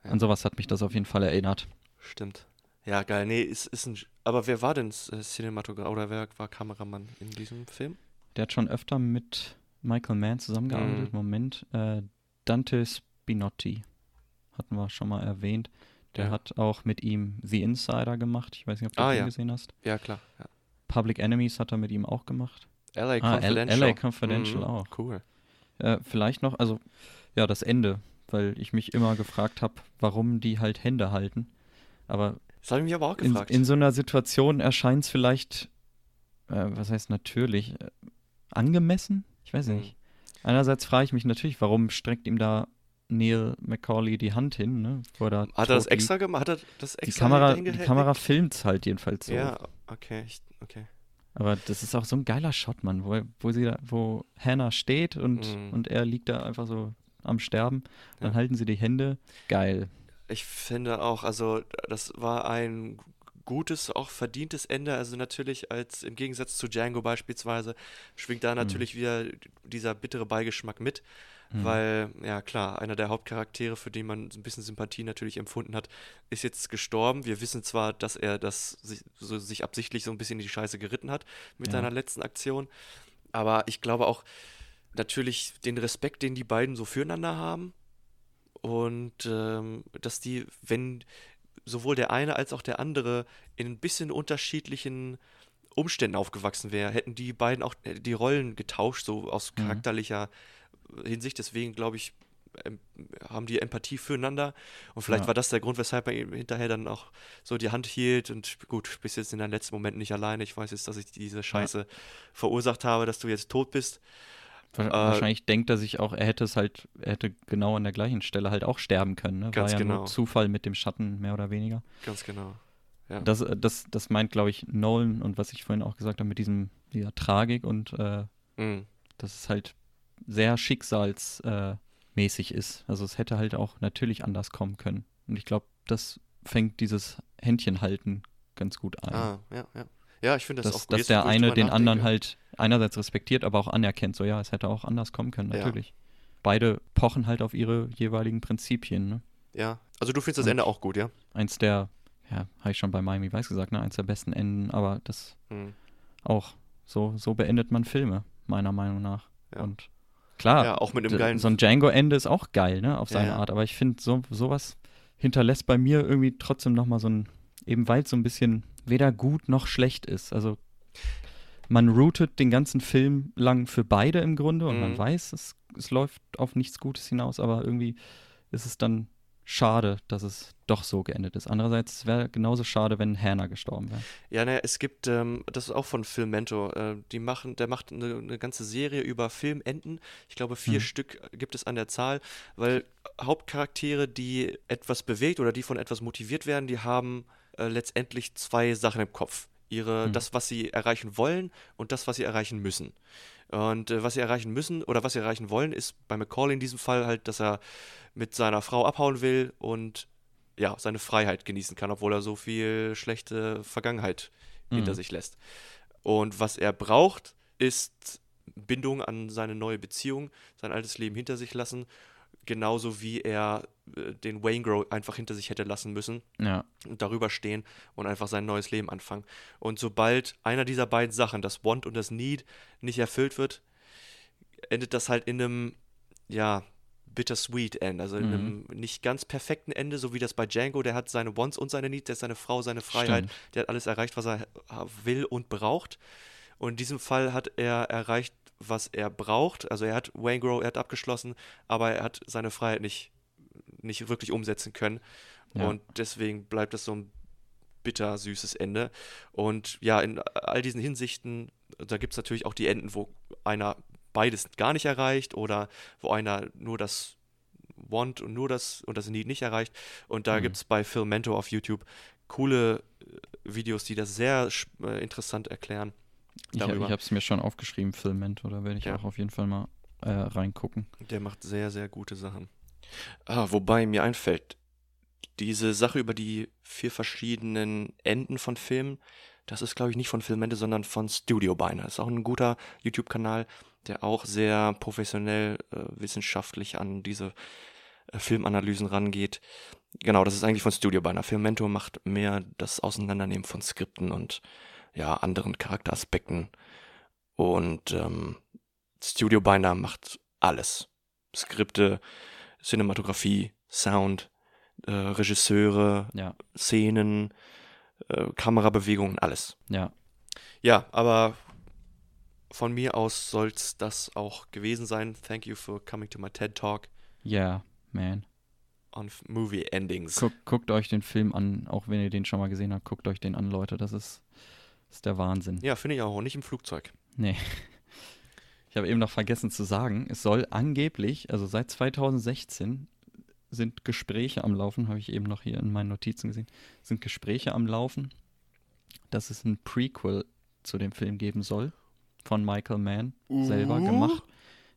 Ja. an sowas hat mich das auf jeden Fall erinnert. stimmt. Ja, geil. Nee, ist, ist ein. Aber wer war denn äh, Cinematograf oder wer war Kameramann in diesem Film? Der hat schon öfter mit Michael Mann zusammengearbeitet. Mhm. Moment, äh, Dante Spinotti hatten wir schon mal erwähnt. Der Ja. hat auch mit ihm The Insider gemacht. Ich weiß nicht, ob du Ah, den ja. gesehen hast. Ja, klar. Ja. Public Enemies hat er mit ihm auch gemacht. LA Ah, Confidential. LA Confidential Mhm, auch. Cool. Äh, vielleicht noch, also ja, das Ende, weil ich mich immer gefragt habe, warum die halt Hände halten. Aber Das habe ich mich aber auch in, gefragt. in so einer Situation erscheint es vielleicht, äh, was heißt natürlich, äh, angemessen? Ich weiß Mhm. nicht. Einerseits frage ich mich natürlich, warum streckt ihm da Neil McCauley die Hand hin, ne? Hat er das extra gemacht? Hat er das Die extra Kamera, dahin die? Kamera filmt es halt jedenfalls so. Ja, okay. Ich, okay. Aber das ist auch so ein geiler Shot, Mann, wo, wo sie da, wo Hannah steht und, Mhm. und er liegt da einfach so am Sterben. Dann Ja. halten sie die Hände. Geil. Ich finde auch, also das war ein gutes, auch verdientes Ende. Also natürlich als im Gegensatz zu Django beispielsweise schwingt da natürlich wieder dieser bittere Beigeschmack mit, Mhm. weil ja klar, einer der Hauptcharaktere, für den man so ein bisschen Sympathie natürlich empfunden hat, ist jetzt gestorben. Wir wissen zwar, dass er das sich, so, sich absichtlich so ein bisschen in die Scheiße geritten hat mit Ja. seiner letzten Aktion, aber ich glaube auch natürlich den Respekt, den die beiden so füreinander haben und ähm, dass die, wenn sowohl der eine als auch der andere in ein bisschen unterschiedlichen Umständen aufgewachsen wäre, hätten die beiden auch äh, die Rollen getauscht, so aus Mhm. charakterlicher Hinsicht. Deswegen glaube ich, haben die Empathie füreinander. Und vielleicht Ja. war das der Grund, weshalb er ihm hinterher dann auch so die Hand hielt. Und gut, bis jetzt in deinem letzten Moment nicht alleine. Ich weiß jetzt, dass ich diese Scheiße verursacht habe, dass du jetzt tot bist. Äh, Wahrscheinlich denkt er sich auch, er hätte es halt, er hätte genau an der gleichen Stelle halt auch sterben können. Ne? Ganz War ja genau. nur Zufall mit dem Schatten, mehr oder weniger. Ganz genau. Ja. Das, äh, das, das meint, glaube ich, Nolan und was ich vorhin auch gesagt habe mit diesem, dieser Tragik und äh, Mhm. dass es halt sehr schicksalsmäßig mäßig ist. Also es hätte halt auch natürlich anders kommen können. Und ich glaube, das fängt dieses Händchenhalten ganz gut ein. Ah, ja, ja. Ja, ich finde das dass auch gut. dass Jetzt, der eine den anderen halt einerseits respektiert, aber auch anerkennt. So, ja, es hätte auch anders kommen können, Ja. natürlich. Beide pochen halt auf ihre jeweiligen Prinzipien. Ne? Ja, also du findest das Und- Ende auch gut, ja? Eins der, ja, habe ich schon bei Miami Vice gesagt, ne? eins der besten Enden, aber das Mhm. auch, so, so beendet man Filme, meiner Meinung nach. Ja. Und klar, Ja, auch mit einem geilen. so ein Django-Ende ist auch geil, ne, auf seine ja. Art, aber ich finde, so, sowas hinterlässt bei mir irgendwie trotzdem nochmal so ein, eben weil es so ein bisschen weder gut noch schlecht ist. Also man rootet den ganzen Film lang für beide im Grunde und man Mhm. weiß, es, es läuft auf nichts Gutes hinaus, aber irgendwie ist es dann schade, dass es doch so geendet ist. Andererseits wäre es genauso schade, wenn Hannah gestorben wäre. Ja, naja, es gibt, ähm, das ist auch von Filmento, äh, die machen, der macht eine, eine ganze Serie über Filmenden. Ich glaube, vier Mhm. Stück gibt es an der Zahl, weil Hauptcharaktere, die etwas bewegt oder die von etwas motiviert werden, die haben äh, letztendlich zwei Sachen im Kopf. Ihre, Mhm. das, was sie erreichen wollen und das, was sie erreichen müssen. Und äh, was sie erreichen müssen oder was sie erreichen wollen, ist bei McCall in diesem Fall halt, dass er mit seiner Frau abhauen will und ja, seine Freiheit genießen kann, obwohl er so viel schlechte Vergangenheit hinter Mhm. sich lässt. Und was er braucht, ist Bindung an seine neue Beziehung, sein altes Leben hinter sich lassen, genauso wie er äh, den Wayne Grow einfach hinter sich hätte lassen müssen Ja, und darüber stehen und einfach sein neues Leben anfangen. Und sobald einer dieser beiden Sachen, das Want und das Need, nicht erfüllt wird, endet das halt in einem, ja, bittersweet End, also in Mhm. einem nicht ganz perfekten Ende, so wie das bei Django, der hat seine Wants und seine Needs, der hat seine Frau, seine Freiheit, Stimmt. der hat alles erreicht, was er will und braucht. Und in diesem Fall hat er erreicht, was er braucht. Also er hat Wayne Grow, er hat abgeschlossen, aber er hat seine Freiheit nicht, nicht wirklich umsetzen können. Ja. Und deswegen bleibt das so ein bitter süßes Ende. Und ja, in all diesen Hinsichten, da gibt es natürlich auch die Enden, wo einer beides gar nicht erreicht oder wo einer nur das Want und nur das und das Need nicht erreicht. Und da Mhm. gibt es bei Phil Mento auf YouTube coole äh, Videos, die das sehr äh, interessant erklären. Ich, darüber. ich habe es mir schon aufgeschrieben, Filmmentor. Da werde ich Ja. auch auf jeden Fall mal äh, reingucken. Der macht sehr, sehr gute Sachen. Ah, wobei mir einfällt, diese Sache über die vier verschiedenen Enden von Filmen, das ist, glaube ich, nicht von Filmente, sondern von Studio Beiner. Ist auch ein guter YouTube-Kanal, der auch sehr professionell äh, wissenschaftlich an diese äh, Filmanalysen rangeht. Genau, das ist eigentlich von Studio Beiner. Filmmentor macht mehr das Auseinandernehmen von Skripten und ja, anderen Charakteraspekten. Und ähm, Studio Binder macht alles. Skripte, Cinematografie, Sound, äh, Regisseure, Ja, Szenen, äh, Kamerabewegungen, alles. ja. Ja, aber von mir aus soll's das auch gewesen sein. Thank you for coming to my TED Talk Yeah, man. on movie endings. Guck, guckt euch den Film an, auch wenn ihr den schon mal gesehen habt, guckt euch den an, Leute. Das ist, das ist der Wahnsinn. Ja, finde ich auch. Und nicht im Flugzeug. Nee. Ich habe eben noch vergessen zu sagen, es soll angeblich, also seit 2016 sind Gespräche am Laufen, habe ich eben noch hier in meinen Notizen gesehen, sind Gespräche am Laufen, dass es ein Prequel zu dem Film geben soll, von Michael Mann selber Uh. gemacht.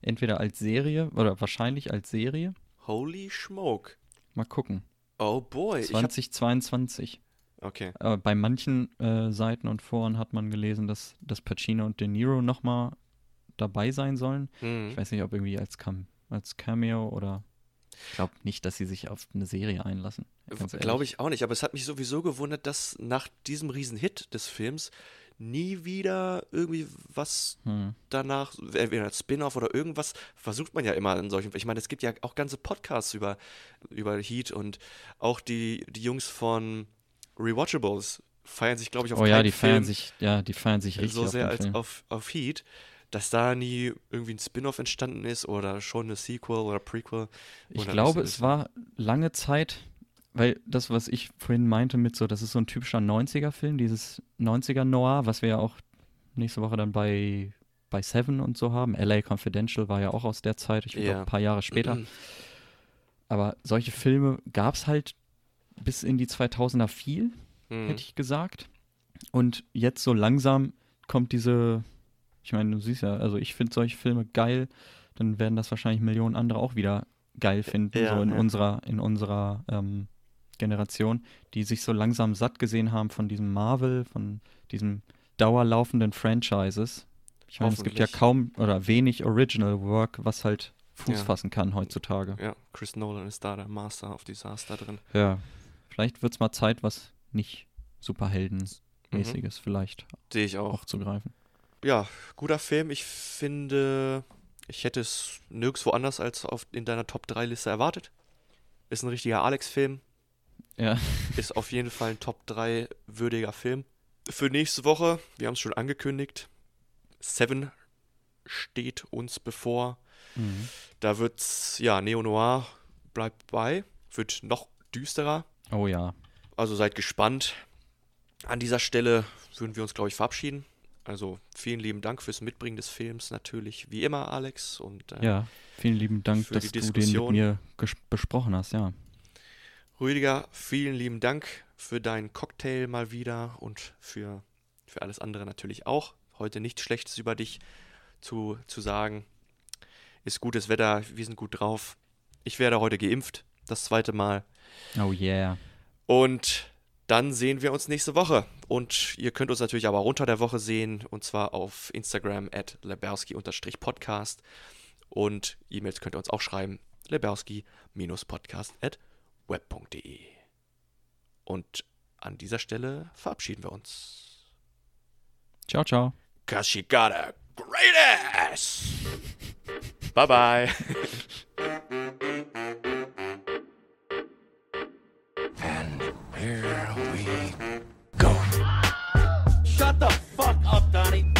Entweder als Serie oder wahrscheinlich als Serie. Holy smoke. Mal gucken. Oh boy. Ich hab, 2022. okay. Aber bei manchen äh, Seiten und Foren hat man gelesen, dass, dass Pacino und De Niro nochmal dabei sein sollen. Hm. Ich weiß nicht, ob irgendwie als, Cam als Cameo oder. Ich glaube nicht, dass sie sich auf eine Serie einlassen. Glaube ich auch nicht, aber es hat mich sowieso gewundert, dass nach diesem Riesenhit des Films nie wieder irgendwie was Hm. danach, entweder als Spin-off oder irgendwas, versucht man ja immer in solchen. Ich meine, es gibt ja auch ganze Podcasts über, über Heat und auch die, die Jungs von Rewatchables feiern sich, glaube ich, auf Oh ja, die feiern Film sich, ja, die feiern sich richtig so auf sehr den als Film. auf, auf Heat, dass da nie irgendwie ein Spin-off entstanden ist oder schon eine Sequel oder Prequel. Ich glaube, es war lange Zeit, weil das, was ich vorhin meinte mit so, das ist so ein typischer 90er-Film, dieses 90er-Noir, was wir ja auch nächste Woche dann bei, bei Seven und so haben. LA Confidential war ja auch aus der Zeit, ich glaube Ja. ein paar Jahre später. Aber solche Filme gab es halt bis in die 2000er viel, Hm. hätte ich gesagt. Und jetzt so langsam kommt diese, ich meine, du siehst ja, also ich finde solche Filme geil, dann werden das wahrscheinlich Millionen andere auch wieder geil finden, Ja, so in ja. unserer, in unserer ähm, Generation, die sich so langsam satt gesehen haben von diesem Marvel, von diesem dauerlaufenden Franchises. Ich meine, es gibt ja kaum oder wenig Original Work, was halt Fuß Ja. fassen kann heutzutage. Ja, Chris Nolan ist da der Master of Disaster drin. Ja. Vielleicht wird es mal Zeit, was nicht Superheldenmäßiges vielleicht Sehe ich auch. aufzugreifen. Ja, guter Film. Ich finde, ich hätte es nirgendwo anders als auf, in deiner Top 3 Liste erwartet. Ist ein richtiger Alex-Film. Ja. <laughs> Ist auf jeden Fall ein Top 3 würdiger Film. Für nächste Woche, wir haben es schon angekündigt, Seven steht uns bevor. Mhm. Da wird's, ja, Neo-Noir bleibt bei, wird noch düsterer. Oh ja. Also seid gespannt. An dieser Stelle würden wir uns, glaube ich, verabschieden. Also vielen lieben Dank fürs Mitbringen des Films natürlich, wie immer, Alex. Und äh, Ja, vielen lieben Dank, für dass die du den mit mir besprochen hast, ja. Rüdiger, vielen lieben Dank für deinen Cocktail mal wieder und für, für alles andere natürlich auch. Heute nichts Schlechtes über dich zu, zu sagen. Ist gutes Wetter, wir sind gut drauf. Ich werde heute geimpft, das zweite Mal. Oh yeah. Und dann sehen wir uns nächste Woche. Und ihr könnt uns natürlich aber auch unter der Woche sehen, und zwar auf Instagram at leberski-podcast. Und E-Mails könnt ihr uns auch schreiben, leberski-podcast at web.de. Und an dieser Stelle verabschieden wir uns. Ciao, ciao. Cause she got a great ass! bye bye! <laughs>